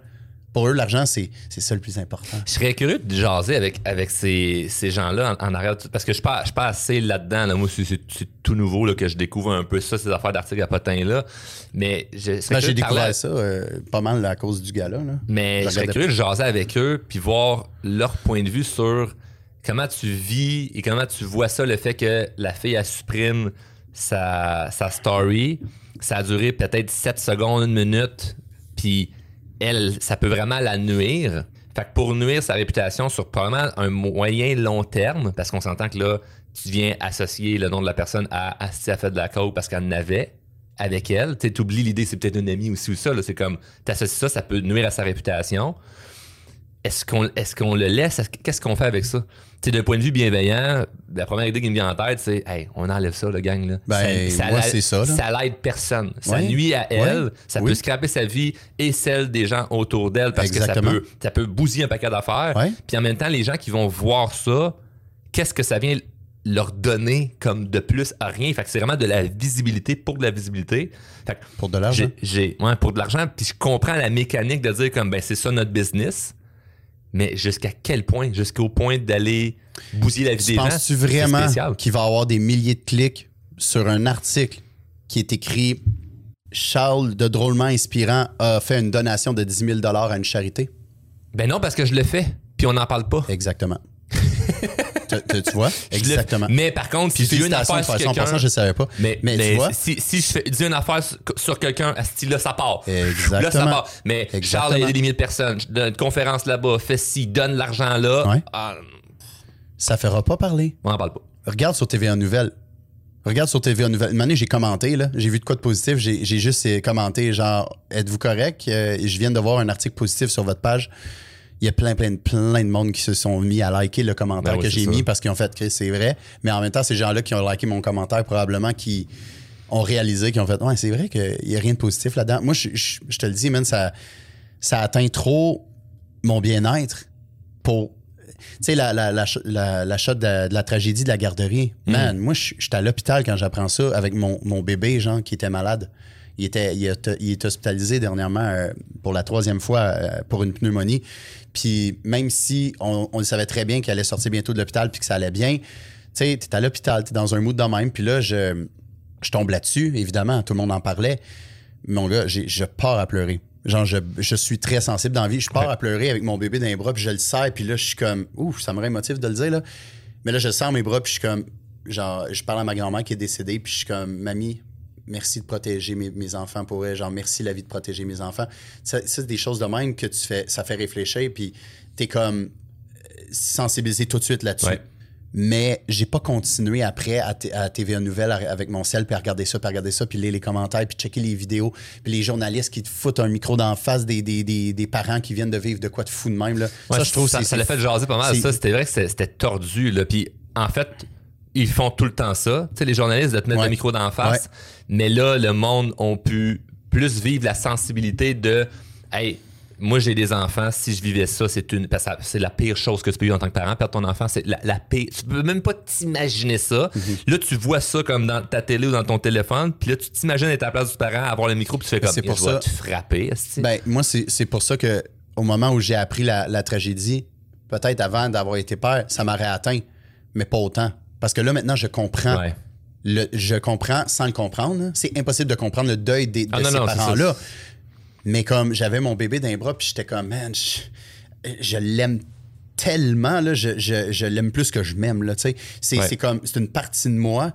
Pour eux, l'argent, c'est c'est ça le plus important. Je serais curieux de jaser avec, avec ces, ces gens-là en, en arrière. Parce que je ne suis pas- je suis pas assez là-dedans. Là. Moi, c'est- c'est c'est tout nouveau là, que je découvre un peu ça, ces affaires d'articles à potin-là. Mais je Ben, j'ai parler découvert ça euh, pas mal à cause du gars-là. là. Mais Je je serais curieux de jaser avec eux puis voir leur point de vue sur comment tu vis et comment tu vois ça, le fait que la fille, elle supprime sa, sa story. Ça a duré peut-être 7 secondes, une minute. Puis elle, ça peut vraiment la nuire. Fait que pour nuire sa réputation sur probablement un moyen long terme, parce qu'on s'entend que là, tu viens associer le nom de la personne à Ah, si elle fait de la coke parce qu'elle en avait avec elle. Tu oublies l'idée, c'est peut-être une amie aussi ou ça. C'est comme, t'associes ça, ça peut nuire à sa réputation. Est-ce qu'on est qu'on le laisse? Est-ce- Qu'est-ce qu'on fait avec ça? Tu d'un point de vue bienveillant, la première idée qui me vient en tête, c'est Hey, on enlève ça, le gang. Là. Ben, moi, l'aide- c'est ça, là. Ça l'aide personne. Ça Ouais. nuit à elle. Ouais. Ça Oui. peut scraper sa vie et celle des gens autour d'elle parce Exactement. que ça peut, ça peut bousiller un paquet d'affaires. Ouais. Puis en même temps, les gens qui vont voir ça, qu'est-ce que ça vient leur donner comme de plus à rien? Fait que c'est vraiment de la visibilité pour de la visibilité. Fait que Pour de l'argent. j'ai- ouais, pour de l'argent, puis je comprends la mécanique de dire comme ben c'est ça notre business. Mais jusqu'à quel point? Jusqu'au point d'aller bousiller la vie Tu des gens? penses-tu vraiment qu'il va y avoir des milliers de clics sur un article qui est écrit Charles de Drôlement Inspirant a fait une donation de 10 000 à une charité? Ben non, parce que je le fais, puis on n'en parle pas. Exactement. tu, vois? Je Exactement. Mais par contre, si tu dis une affaire sur. En quelqu'un... je savais pas. Mais, Mais mais tu vois? si, si je fais, dis une affaire sur, quelqu'un, à ce style-là, ça part. Exactement. Là, ça part. Mais Exactement. Charles a des milliers de personnes. Je donne une conférence là-bas, fait ci, donne l'argent là. Ouais. Ah, Ça fera pas parler. on n'en parle pas. Regarde sur TVA Nouvelles. Regarde sur TVA Nouvelles. Une année, j'ai commenté, là. J'ai vu de quoi de positif. J'ai j'ai juste euh, commenté, genre, êtes-vous correct? Euh, je viens de voir un article positif sur votre page. Il y a plein, plein, plein de monde qui se sont mis à liker le commentaire Ben oui, que j'ai mis parce qu'ils ont fait que c'est vrai. Mais en même temps, ces gens-là qui ont liké mon commentaire, probablement qui ont réalisé, qui ont fait, ouais, c'est vrai qu'il n'y a rien de positif là-dedans. Moi, je, je- je te le dis, man, ça, ça atteint trop mon bien-être pour. Tu sais, la, la, la, ch- la, la shot de, de la tragédie de la garderie. Man, moi, je j'étais à l'hôpital quand j'apprends ça avec mon, mon bébé, genre, qui était malade. Il était, il est, hospitalisé dernièrement euh, pour la troisième fois euh, pour une pneumonie. Puis même si on, le savait très bien qu'il allait sortir bientôt de l'hôpital puis que ça allait bien, tu sais, t'es à l'hôpital, t'es dans un mood de même. Puis là, je, je tombe là-dessus, évidemment, tout le monde en parlait. Mon gars, je pars à pleurer. Genre, je, je suis très sensible dans la vie. Je pars à pleurer avec mon bébé dans les bras, puis je le serre, puis là, je suis comme, ouf, ça me rend de le dire, là. Mais là, je le sers mes bras, puis je suis comme, genre, je parle à ma grand-mère qui est décédée, puis je suis comme, mamie, merci de protéger mes, mes enfants pour elle. Genre, merci la vie de protéger mes enfants. Ça, ça, c'est des choses de même que tu fais, ça fait réfléchir, puis t'es comme euh, sensibilisé tout de suite là-dessus. Ouais. Mais j'ai pas continué après à, à TVA Nouvelle avec mon sel, puis à regarder ça, puis à regarder ça, puis lire les commentaires, puis checker les vidéos, puis les journalistes qui te foutent un micro d'en face des, des, des, des parents qui viennent de vivre de quoi de fou de même. Là. Ouais, ça, je trouve ça, ça l'a fait jaser pas mal. Ça, c'était vrai que c'était c'était tordu. Là. Puis en fait, ils font tout le temps ça. Tu sais, les journalistes de te mettre Ouais. le micro d'en face. Mais là, le monde ont pu plus vivre la sensibilité de Hey, moi j'ai des enfants, si je vivais ça, c'est une. parce que ça- c'est la pire chose que tu peux vivre en tant que parent. Perdre ton enfant, c'est la, la pire. Tu peux même pas t'imaginer ça. Mhm. Là, tu vois ça comme dans ta télé ou dans ton téléphone, puis là, tu t'imagines être à la place du parent, avoir le micro, puis tu fais comme C'est pour je ça- te frapper. Ben, moi, c'est c'est pour ça que au moment où j'ai appris la, la tragédie, peut-être avant d'avoir été père, ça m'aurait atteint, mais pas autant. Parce que là, maintenant, je comprends. Ouais. Le- je comprends sans le comprendre. C'est impossible de comprendre le deuil des, de Ah non, ces parents-là. Mais comme j'avais mon bébé dans les bras, puis j'étais comme, man, je, je l'aime tellement, là, je, je- je l'aime plus que je m'aime. C'est Ouais. comme, c'est une partie de moi.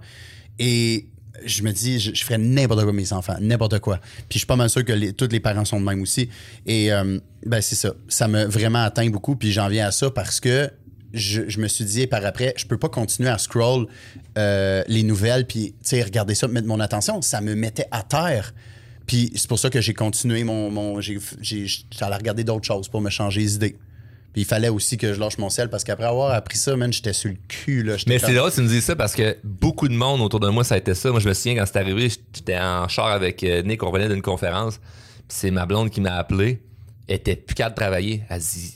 Et je me dis, je, je ferais n'importe quoi avec mes enfants, n'importe quoi. Puis je suis pas mal sûr que les- tous les parents sont de même aussi. Et euh, ben c'est ça. Ça m'a vraiment atteint beaucoup. Puis j'en viens à ça parce que je, je me suis dit par après, je peux pas continuer à scroll euh, les nouvelles puis regarder ça, mettre mon attention. Ça me mettait à terre. Puis c'est pour ça que j'ai continué mon, mon j'ai, j'allais regarder d'autres choses pour me changer les idées. Puis il fallait aussi que je lâche mon sel parce qu'après avoir appris ça, man, j'étais sur le cul là. Mais c'est drôle que tu me dises ça parce que beaucoup de monde autour de moi, ça a été ça. Moi, je me souviens quand c'est arrivé, j'étais en char avec euh, Nick, on revenait d'une conférence. Puis c'est ma blonde qui m'a appelé. Elle était plus capable de travailler. Elle dit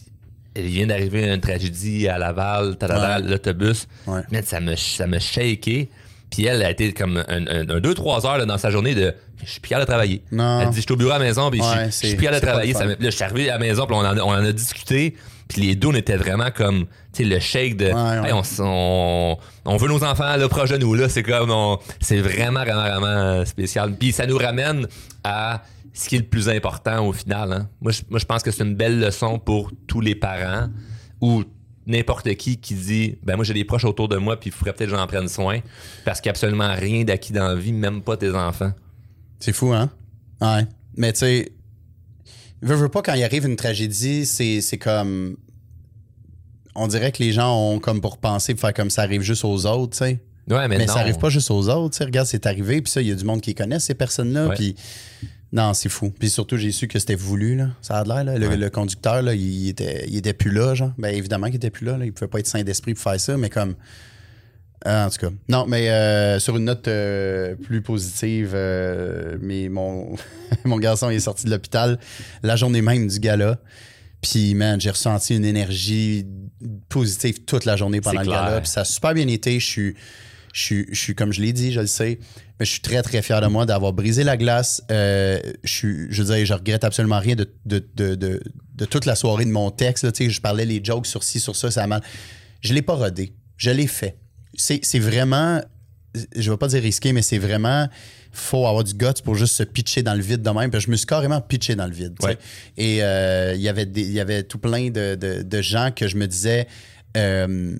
il vient d'arriver une tragédie à Laval, Ouais. l'autobus. Ouais. Man, ça me, ça me shaké. Puis elle a été comme un, un, un deux, trois heures là, dans sa journée de je suis plus capable de travailler. Non. Elle dit je suis au bureau à la maison, puis je suis- Ouais, je c'est- suis plus capable c'est de pas travailler. le Ça là, je suis arrivé à la maison, puis on en, a- on en a discuté. Puis les deux, on était vraiment comme, tu sais, le shake de, Ouais, ouais. Hey, on, on, on veut nos enfants là, proches de nous. Là, c'est comme, c'est vraiment, vraiment, vraiment euh, spécial. Puis ça nous ramène à ce qui est le plus important au final. hein. Moi, je, moi, je pense que c'est une belle leçon pour tous les parents ou n'importe qui qui dit, ben moi, j'ai des proches autour de moi, puis il faudrait peut-être que j'en prenne soin parce qu'il n'y a absolument rien d'acquis dans la vie, même pas tes enfants. C'est fou, hein? Ouais. Mais tu sais, veux, veux pas, quand il arrive une tragédie, c'est comme. On dirait que les gens ont comme pour penser, pour faire comme ça arrive juste aux autres, tu sais. Ouais, mais, Mais, non. ça arrive pas juste aux autres, tu sais. Regarde, c'est arrivé, puis ça, il y a du monde qui connaît ces personnes-là, puis. Non, c'est fou. Puis surtout, j'ai su que c'était voulu, là. Ça a l'air, là. Le, Ouais. le conducteur, là, il était, il était plus là, genre. Ben, évidemment qu'il était plus là, là. Il pouvait pas être saint d'esprit pour faire ça, mais comme. Ah, en tout cas. Non, mais euh, sur une note euh, plus positive, euh, mais mon, mon garçon est sorti de l'hôpital la journée même du gala. Puis, man, j'ai ressenti une énergie positive toute la journée pendant le gala. Puis ça a super bien été. Je suis, je suis, je suis, comme je l'ai dit, je le sais, mais je suis très, très fier de moi d'avoir brisé la glace. Euh, je, suis, je veux dire, je regrette absolument rien de, de, de, de, de toute la soirée de mon texte. Là, Tu sais, je parlais les jokes sur ci, sur ça, ça a mal. Je l'ai pas rodé. Je l'ai fait. C'est c'est vraiment, je vais pas dire risqué, mais c'est vraiment, faut avoir du guts pour juste se pitcher dans le vide de même. Puis je me suis carrément pitché dans le vide. Ouais. Et euh, il y avait des- il y avait tout plein de, de- de gens que je me disais, euh,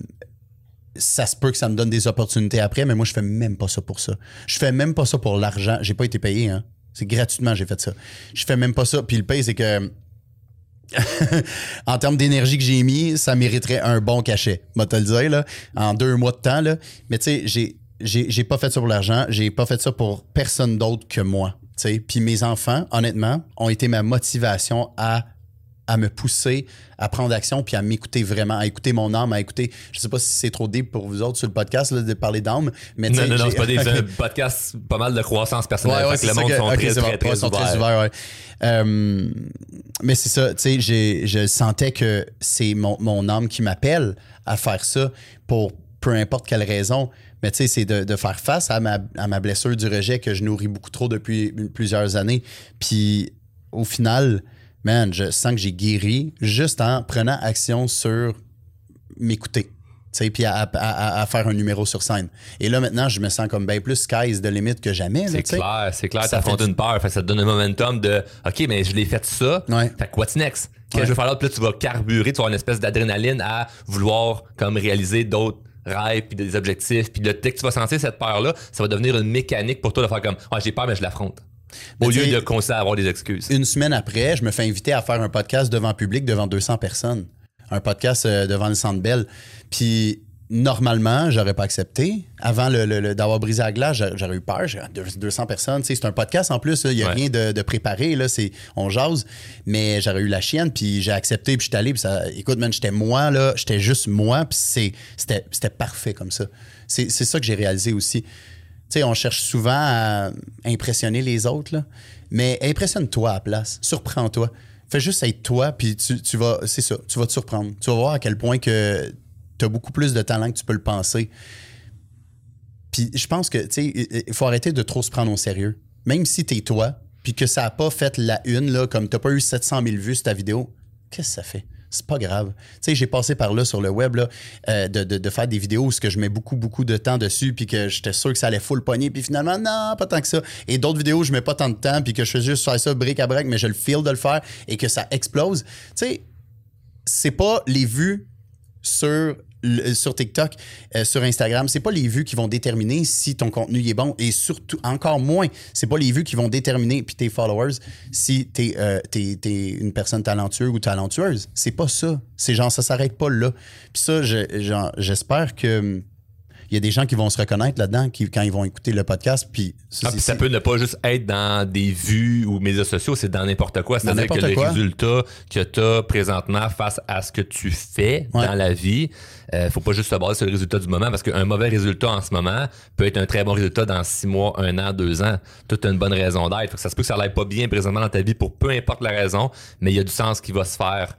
ça se peut que ça me donne des opportunités après, mais moi, je fais même pas ça pour ça. Je fais même pas ça pour l'argent. J'ai pas été payé, hein. C'est gratuitement, j'ai fait ça. Je fais même pas ça. Puis le pay, c'est que. en termes d'énergie que j'ai mis, ça mériterait un bon cachet. Moi, te le dire, en deux mois de temps. Mais tu sais, j'ai, pas fait ça pour l'argent. J'ai pas fait ça pour personne d'autre que moi. tu sais. Puis mes enfants, honnêtement, ont été ma motivation à à me pousser à prendre action puis à m'écouter vraiment, à écouter mon âme, à écouter. Je sais pas si c'est trop deep pour vous autres sur le podcast là, de parler d'âme, mais Non, non, non, c'est pas des Ok. c'est un podcast pas mal de croissance personnelle. Ouais, ouais, que le ça monde que- sont ok, très, très, très, sont très ouverts. ouais. Euh, mais c'est ça, tu sais, je sentais que c'est mon, mon âme qui m'appelle à faire ça pour peu importe quelle raison. Mais tu sais, c'est de, de faire face à ma, à ma blessure du rejet que je nourris beaucoup trop depuis plusieurs années. Puis au final, man, je sens que j'ai guéri juste en prenant action sur m'écouter. tu sais, Puis à, à- à- à faire un numéro sur scène. Et là, maintenant, je me sens comme bien plus sky's de limite que jamais. C'est clair, c'est clair. Ça fait- une peur. Fait ça te donne un momentum de OK, mais je l'ai fait ça. Ouais. Fait que what's next? Qu'est-ce que Ouais. je vais faire là? Puis là, tu vas carburer, tu vas avoir une espèce d'adrénaline à vouloir comme réaliser d'autres rêves puis des objectifs. Puis le dès que tu vas sentir cette peur-là, ça va devenir une mécanique pour toi de faire comme Ah, j'ai peur, mais je l'affronte. Au lieu de commencer à avoir des excuses. une semaine après, je me fais inviter à faire un podcast devant public, devant 200 personnes. Un podcast euh, devant le Centre Bell. Puis, normalement, j'aurais pas accepté. Avant le, le- le- d'avoir brisé la glace, j'a- j'aurais eu peur. J'ai deux- 200 personnes. C'est un podcast en plus. Il n'y a Ouais. rien de, de préparé. Là, c'est, on jase. Mais j'aurais eu la chienne. Puis, j'ai accepté. Puis, je suis allé. Puis, ça, écoute, man, j'étais moi. là. J'étais juste moi. Puis, c'est, c'était, parfait comme ça. C'est, c'est ça que j'ai réalisé aussi. Sais, on cherche souvent à impressionner les autres, mais impressionne-toi à la place. Surprends-toi. Fais juste être toi, puis tu, tu vas, c'est ça, tu vas te surprendre. Tu vas voir à quel point que tu as beaucoup plus de talent que tu peux le penser. Puis je pense que, tu il faut arrêter de trop se prendre au sérieux. Même si t'es toi, puis que ça n'a pas fait la une, là, comme t'as pas eu 700 000 vues sur ta vidéo, qu'est-ce que ça fait? C'est pas grave. Tu sais, j'ai passé par là sur le web, là, euh, de, de- faire des vidéos où ce que je mets beaucoup, beaucoup de temps dessus, puis que j'étais sûr que ça allait full pogner, puis finalement, non, pas tant que ça. Et d'autres vidéos où je mets pas tant de temps, puis que je fais juste ça bric à brac, mais je le feel de le faire, et que ça explose. Tu sais, c'est pas les vues sur, le- sur TikTok, euh, sur Instagram, c'est pas les vues qui vont déterminer si ton contenu est bon et surtout, encore moins, c'est pas les vues qui vont déterminer, puis tes followers, si t'es euh, t'es une personne talentueuse ou talentueuse. C'est pas ça. C'est genre, ça s'arrête pas là. Puis ça, j'espère que. Il y a des gens qui vont se reconnaître là-dedans qui, quand ils vont écouter le podcast. Puis ça, Ah, puis ça peut ne pas juste être dans des vues ou médias sociaux, c'est dans n'importe quoi. C'est-à-dire que n'importe le quoi. résultat que tu as présentement face à ce que tu fais Ouais. dans la vie, euh, faut pas juste se baser sur le résultat du moment parce qu'un mauvais résultat en ce moment peut être un très bon résultat dans six mois, un an, deux ans. Tout a une bonne raison d'être. Ça se peut que ça n'aille pas bien présentement dans ta vie pour peu importe la raison, mais il y a du sens qui va se faire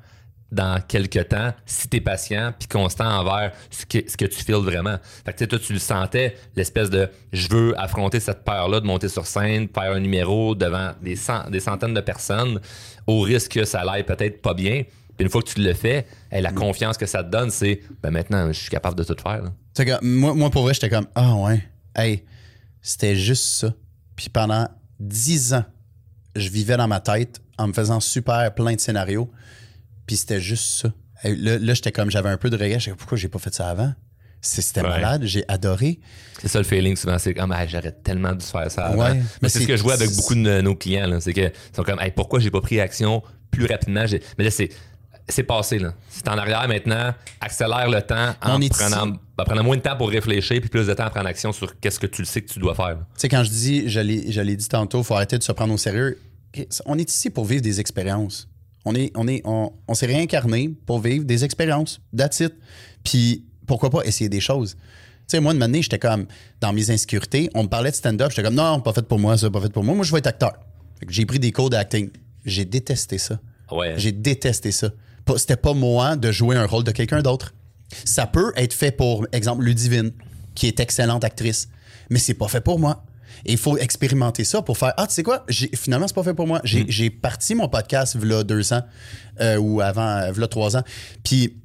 dans quelques temps si t'es patient puis constant envers ce que, ce que tu files vraiment. Fait que toi, tu le sentais, l'espèce de je veux affronter cette peur-là, de monter sur scène, faire un numéro devant des, cent- des centaines de personnes, au risque que ça aille peut-être pas bien. Puis une fois que tu le fais, la confiance que ça te donne, c'est ben maintenant, je suis capable de tout faire. moi, moi, pour vrai, j'étais comme, ah ouais, hey, c'était juste ça. Puis pendant dix ans, je vivais dans ma tête en me faisant super plein de scénarios. Puis c'était juste ça. Là, là, j'étais comme, j'avais un peu de regret. Comme, pourquoi j'ai pas fait ça avant? C'était Ouais. malade, j'ai adoré. C'est ça le feeling souvent, c'est comme j'aurais tellement dû faire ça avant. Ouais, mais c'est ce que je vois avec beaucoup de nos clients, c'est que ils sont comme hey, pourquoi j'ai pas pris action plus rapidement? Mais là c'est c'est passé là. C'est en arrière maintenant. Accélère le temps en prenant, ici. en prenant moins de temps pour réfléchir puis plus de temps à prendre action sur qu'est-ce que tu le sais que tu dois faire. Tu sais, quand je dis, je je l'ai dit tantôt, faut arrêter de se prendre au sérieux. On est ici pour vivre des expériences. On est, on est, on, on s'est réincarné pour vivre des expériences. That's it. Puis pourquoi pas essayer des choses? Tu sais, moi, de manière, j'étais comme dans mes insécurités. On me parlait de stand-up. J'étais comme non, pas fait pour moi, ça, pas fait pour moi. Moi, je veux être acteur. J'ai pris des cours d'acting. J'ai détesté ça. Ouais. J'ai détesté ça. C'était pas moi de jouer un rôle de quelqu'un d'autre. Ça peut être fait pour, exemple, Ludivine, qui est excellente actrice, mais c'est pas fait pour moi. Et il faut expérimenter ça pour faire Ah, tu sais quoi, finalement, c'est pas fait pour moi. J'ai j'ai parti mon podcast v'là deux ans, euh, ou avant, euh, v'là trois ans. Puis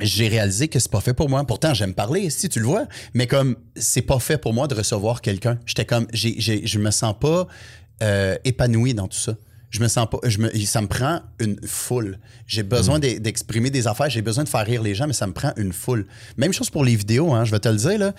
j'ai réalisé que c'est pas fait pour moi. Pourtant, j'aime parler, si tu le vois, mais comme c'est pas fait pour moi de recevoir quelqu'un. J'étais comme, je me sens pas euh, épanoui dans tout ça. Je me sens pas, je me, ça me prend une foule. J'ai besoin d'e- d'exprimer des affaires, j'ai besoin de faire rire les gens, mais ça me prend une foule. Même chose pour les vidéos, hein, je vais te le dire là.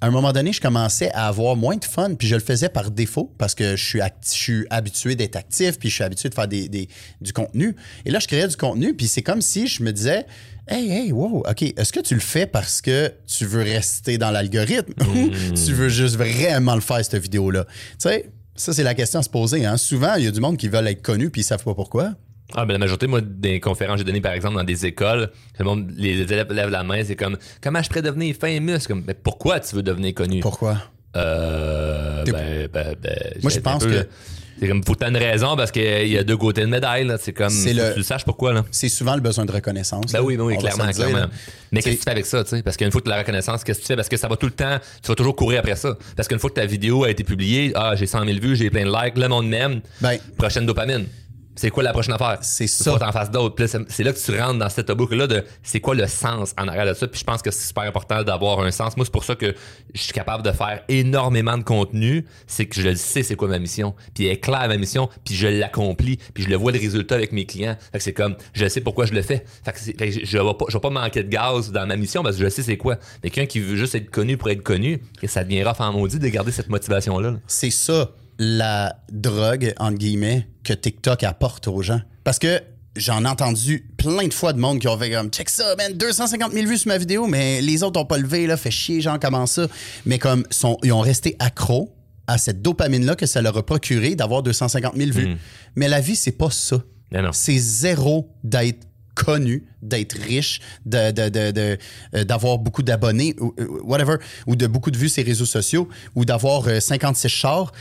À un moment donné, je commençais à avoir moins de fun, puis je le faisais par défaut parce que je suis, je suis habitué d'être actif, puis je suis habitué de faire des, des- du contenu. Et là, je créais du contenu, puis c'est comme si je me disais, hey, hey, wow, OK, est-ce que tu le fais parce que tu veux rester dans l'algorithme? Ou tu veux juste vraiment le faire, cette vidéo-là? Tu sais, ça, c'est la question à se poser. Hein. Souvent, il y a du monde qui veulent être connu, puis ils savent pas pourquoi. Ah, ben la majorité, moi, des conférences que j'ai données, par exemple, dans des écoles, le monde, les élèves lèvent la main, c'est comme Comment je pourrais devenir famous? Comme, mais pourquoi tu veux devenir connu? Pourquoi? Euh, ben, ben, ben, Moi, je j'ai un pense peu- que- C'est comme, faut t'aies une raison parce qu'il y a deux côtés de médaille, là. C'est comme, C'est faut le- que tu le saches pourquoi, là. C'est souvent le besoin de reconnaissance. Ben oui, ben oui, On clairement, dire, clairement. Mais qu'est-ce que tu fais avec ça, tu sais? Parce qu'une fois que tu as la reconnaissance, qu'est-ce que tu fais? Parce que ça va tout le temps, tu vas toujours courir après ça. Parce qu'une fois que ta vidéo a été publiée, ah, j'ai 100 000 vues, j'ai plein de likes, le monde m'aime, Ben, prochaine dopamine. C'est quoi la prochaine affaire? C'est Faut ça. pas t'en fasses d'autres. C'est- là que tu rentres dans cette boucle-là de c'est quoi le sens en arrière de ça? Puis je pense que c'est super important d'avoir un sens. Moi, c'est pour ça que je suis capable de faire énormément de contenu. C'est que je le sais c'est quoi ma mission. Puis elle est claire ma mission. Puis je l'accomplis. Puis je le vois le résultat avec mes clients. Fait que c'est comme, je sais pourquoi je le fais. Fait que, fait que je, vais pas, je vais pas manquer de gaz dans ma mission parce que je sais c'est quoi. Mais quelqu'un qui veut juste être connu pour être connu, et ça deviendra en maudit de garder cette motivation-là. là. c'est ça la drogue, entre guillemets, que TikTok apporte aux gens. Parce que j'en ai entendu plein de fois de monde qui ont fait comme check ça, man, 250 000 vues sur ma vidéo, mais les autres ont pas levé, là, fait chier, genre, comment ça? Mais comme sont, ils ont resté accros à cette dopamine-là que ça leur a procuré d'avoir 250 000 vues. Mais la vie, c'est pas ça. Non. C'est zéro d'être connu, d'être riche, de, de- de- de, euh, d'avoir beaucoup d'abonnés, ou euh, whatever, ou de beaucoup de vues sur les réseaux sociaux, ou d'avoir euh, 56 chars.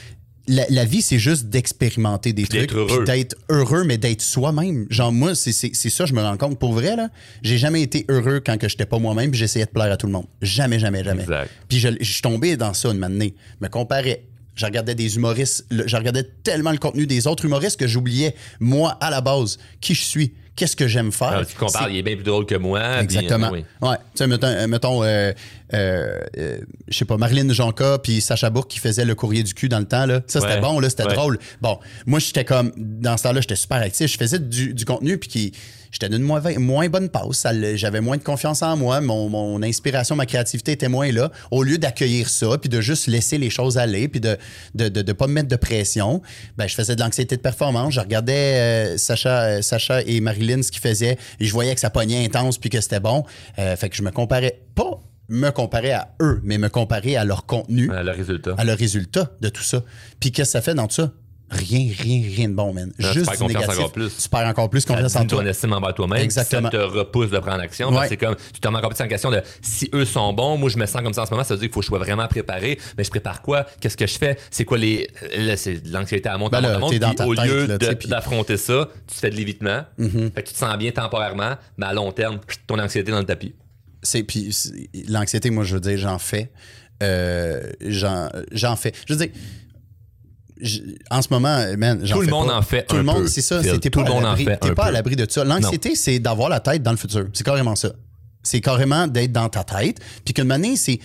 La, la vie, c'est juste d'expérimenter des trucs, puis d'être heureux, mais d'être soi-même. Genre, moi, c'est, ça, je me rends compte. Pour vrai, là, j'ai jamais été heureux quand que j'étais pas moi-même, puis j'essayais de plaire à tout le monde. Jamais, jamais, jamais. Exact. Puis je, je suis tombé dans ça une année. Me comparais. Je regardais des humoristes, je regardais tellement le contenu des autres humoristes que j'oubliais, moi, à la base, qui je suis, qu'est-ce que j'aime faire? Ah, tu compares, il est bien plus drôle que moi. Exactement. euh, oui. Ouais. Tu sais, mettons, euh, mettons euh, euh, euh, je sais pas, Marilyn Jonca puis Sacha Bourque qui faisaient le courrier du cul dans le temps, là. Ça, c'était bon, là, c'était Ouais. drôle. Bon, moi, j'étais comme, dans ce temps-là, j'étais super actif. Je faisais du, du contenu puis qui. J'étais d'une moins, moins bonne passe. J'avais moins de confiance en moi. Mon, mon inspiration, ma créativité était moins là. Au lieu d'accueillir ça, puis de juste laisser les choses aller, puis de de, de, de pas me mettre de pression, ben, je faisais de l'anxiété de performance. Je regardais euh, Sacha, euh, Sacha et Marilyn ce qu'ils faisaient, et je voyais que ça pognait intense, puis que c'était bon. Euh, fait que je me comparais, pas me comparer à eux, mais me comparer à leur contenu Euh, le résultat. à le résultat de tout ça. Puis qu'est-ce que ça fait dans tout ça? Rien, rien, rien de bon, man. Là, tu Juste perds confiance négatif. encore plus. Tu perds encore plus confiance en toi. ton estime envers toi-même. Exactement. Ça te repousse de prendre action. Ouais. C'est comme, tu te remets encore plus en question de si eux sont bons, moi je me sens comme ça en ce moment, ça veut dire qu'il faut que je sois vraiment préparé. Mais je prépare quoi? Qu'est-ce que je fais? C'est quoi les. C'est l'anxiété à monter Ben à monter, au tête, lieu puis- d'affronter ça, tu fais de l'évitement. Fait que tu te sens bien temporairement, mais à long terme, ton anxiété dans le tapis. C'est puis l'anxiété, moi, je veux dire, j'en fais. Euh, j'en, j'en fais. Je veux dire, en ce moment, man, j'en Tout le monde pas. en fait Tout un le monde, peu, c'est ça. Phil. T'es Tout pas, le à monde en fait t'es un pas à l'abri de ça. L'anxiété, c'est d'avoir la tête dans le futur. C'est carrément ça. C'est carrément d'être dans ta tête. Puis qu'une manière, c'est.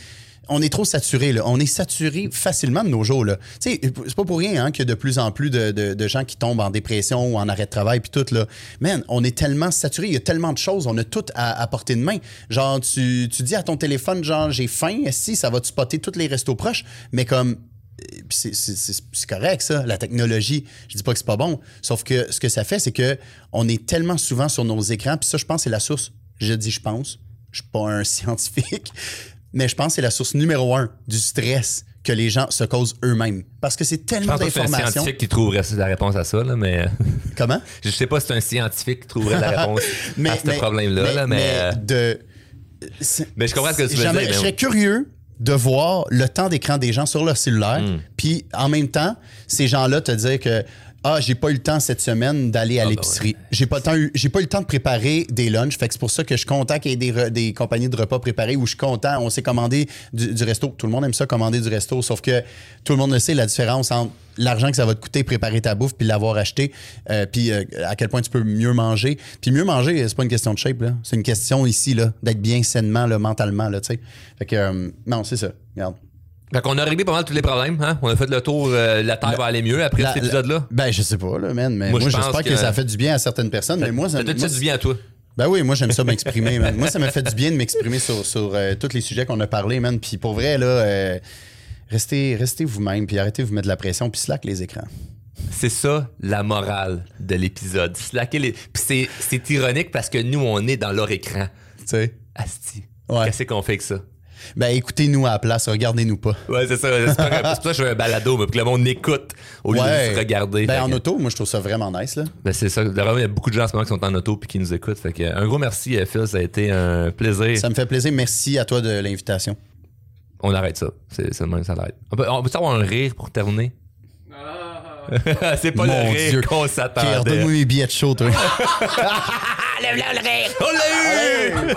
On est trop saturé, là. On est saturé facilement de nos jours, là. Tu sais, c'est pas pour rien hein, qu'il y a de plus en plus de, de- de gens qui tombent en dépression ou en arrêt de travail, puis tout, là. Man, on est tellement saturé. Il y a tellement de choses. On a tout à, à portée de main. Genre, tu, tu dis à ton téléphone, genre, j'ai faim, si, ça va te spotter tous les restos proches. Mais comme, c'est- correct, ça, la technologie. Je dis pas que c'est pas bon. Sauf que ce que ça fait, c'est que on est tellement souvent sur nos écrans. Puis ça, je pense, c'est la source. Je dis je pense. Je suis pas un scientifique. Mais je pense que c'est la source numéro un du stress que les gens se causent eux-mêmes. Parce que c'est Je tellement pense pas que c'est un d'informations. scientifique qui trouverait la réponse à ça, là, mais Comment? je sais pas si c'est un scientifique qui trouverait la réponse à ce problème-là, là, mais, euh, de. mais je comprends ce que tu veux dire. Je serais curieux de voir le temps d'écran des gens sur leur cellulaire, Hmm. puis en même temps, ces gens-là te dire que ah, j'ai pas eu le temps cette semaine d'aller à Ah, ben l'épicerie. J'ai pas le temps, eu- j'ai pas eu le temps de préparer des lunchs, fait que c'est pour ça que je suis content qu'il y ait des, re- des compagnies de repas préparés où je suis content, on s'est commandé du, du resto. Tout le monde aime ça commander du resto, sauf que tout le monde le sait la différence entre l'argent que ça va te coûter préparer ta bouffe puis l'avoir acheté, euh, puis euh, à quel point tu peux mieux manger. Puis mieux manger, c'est pas une question de shape là, c'est une question ici là, d'être bien sainement là, mentalement là, tu sais. Fait que euh, non, c'est ça. Regarde. Fait qu'on a réglé pas mal tous les problèmes, hein? On a fait le tour, euh, la Terre va aller mieux après La- cet épisode-là. Ben je sais pas là, man, mais Moi, moi, je pense j'espère que... que- ça fait du bien à certaines personnes, mais moi ça Ça moi, fait du bien à toi? Ben oui, moi j'aime ça m'exprimer, man. Moi ça me fait du bien de m'exprimer sur, sur euh, tous les sujets qu'on a parlé, man. Puis pour vrai là, euh, restez, restez vous-même, puis arrêtez de vous mettre de la pression, puis slack les écrans. C'est ça la morale de l'épisode. Slacker les. Puis c'est, c'est ironique parce que nous, on est dans leur écran. Tu sais. Asti. Ouais. Qu'est-ce qu'on fait avec ça? Ben écoutez-nous à la place, regardez-nous pas. Ouais, c'est ça. C'est pour ça que je fais un balado, mais pour que le monde écoute au lieu de juste regarder. Ben en que- auto, moi je trouve ça vraiment nice là. Ben, c'est ça. D'ailleurs, il y a beaucoup de gens en ce moment qui sont en auto et qui nous écoutent. Fait que, un gros merci, euh, Phil. Ça a été un plaisir. Ça me fait plaisir. Merci à toi de l'invitation. On arrête ça. C'est, c'est le même, ça l'arrête. On peut, on peut avoir un rire pour terminer? c'est pas Mon le rire Dieu. qu'on s'attendait. redonne-moi mes billets de show, toi. On l'a eu!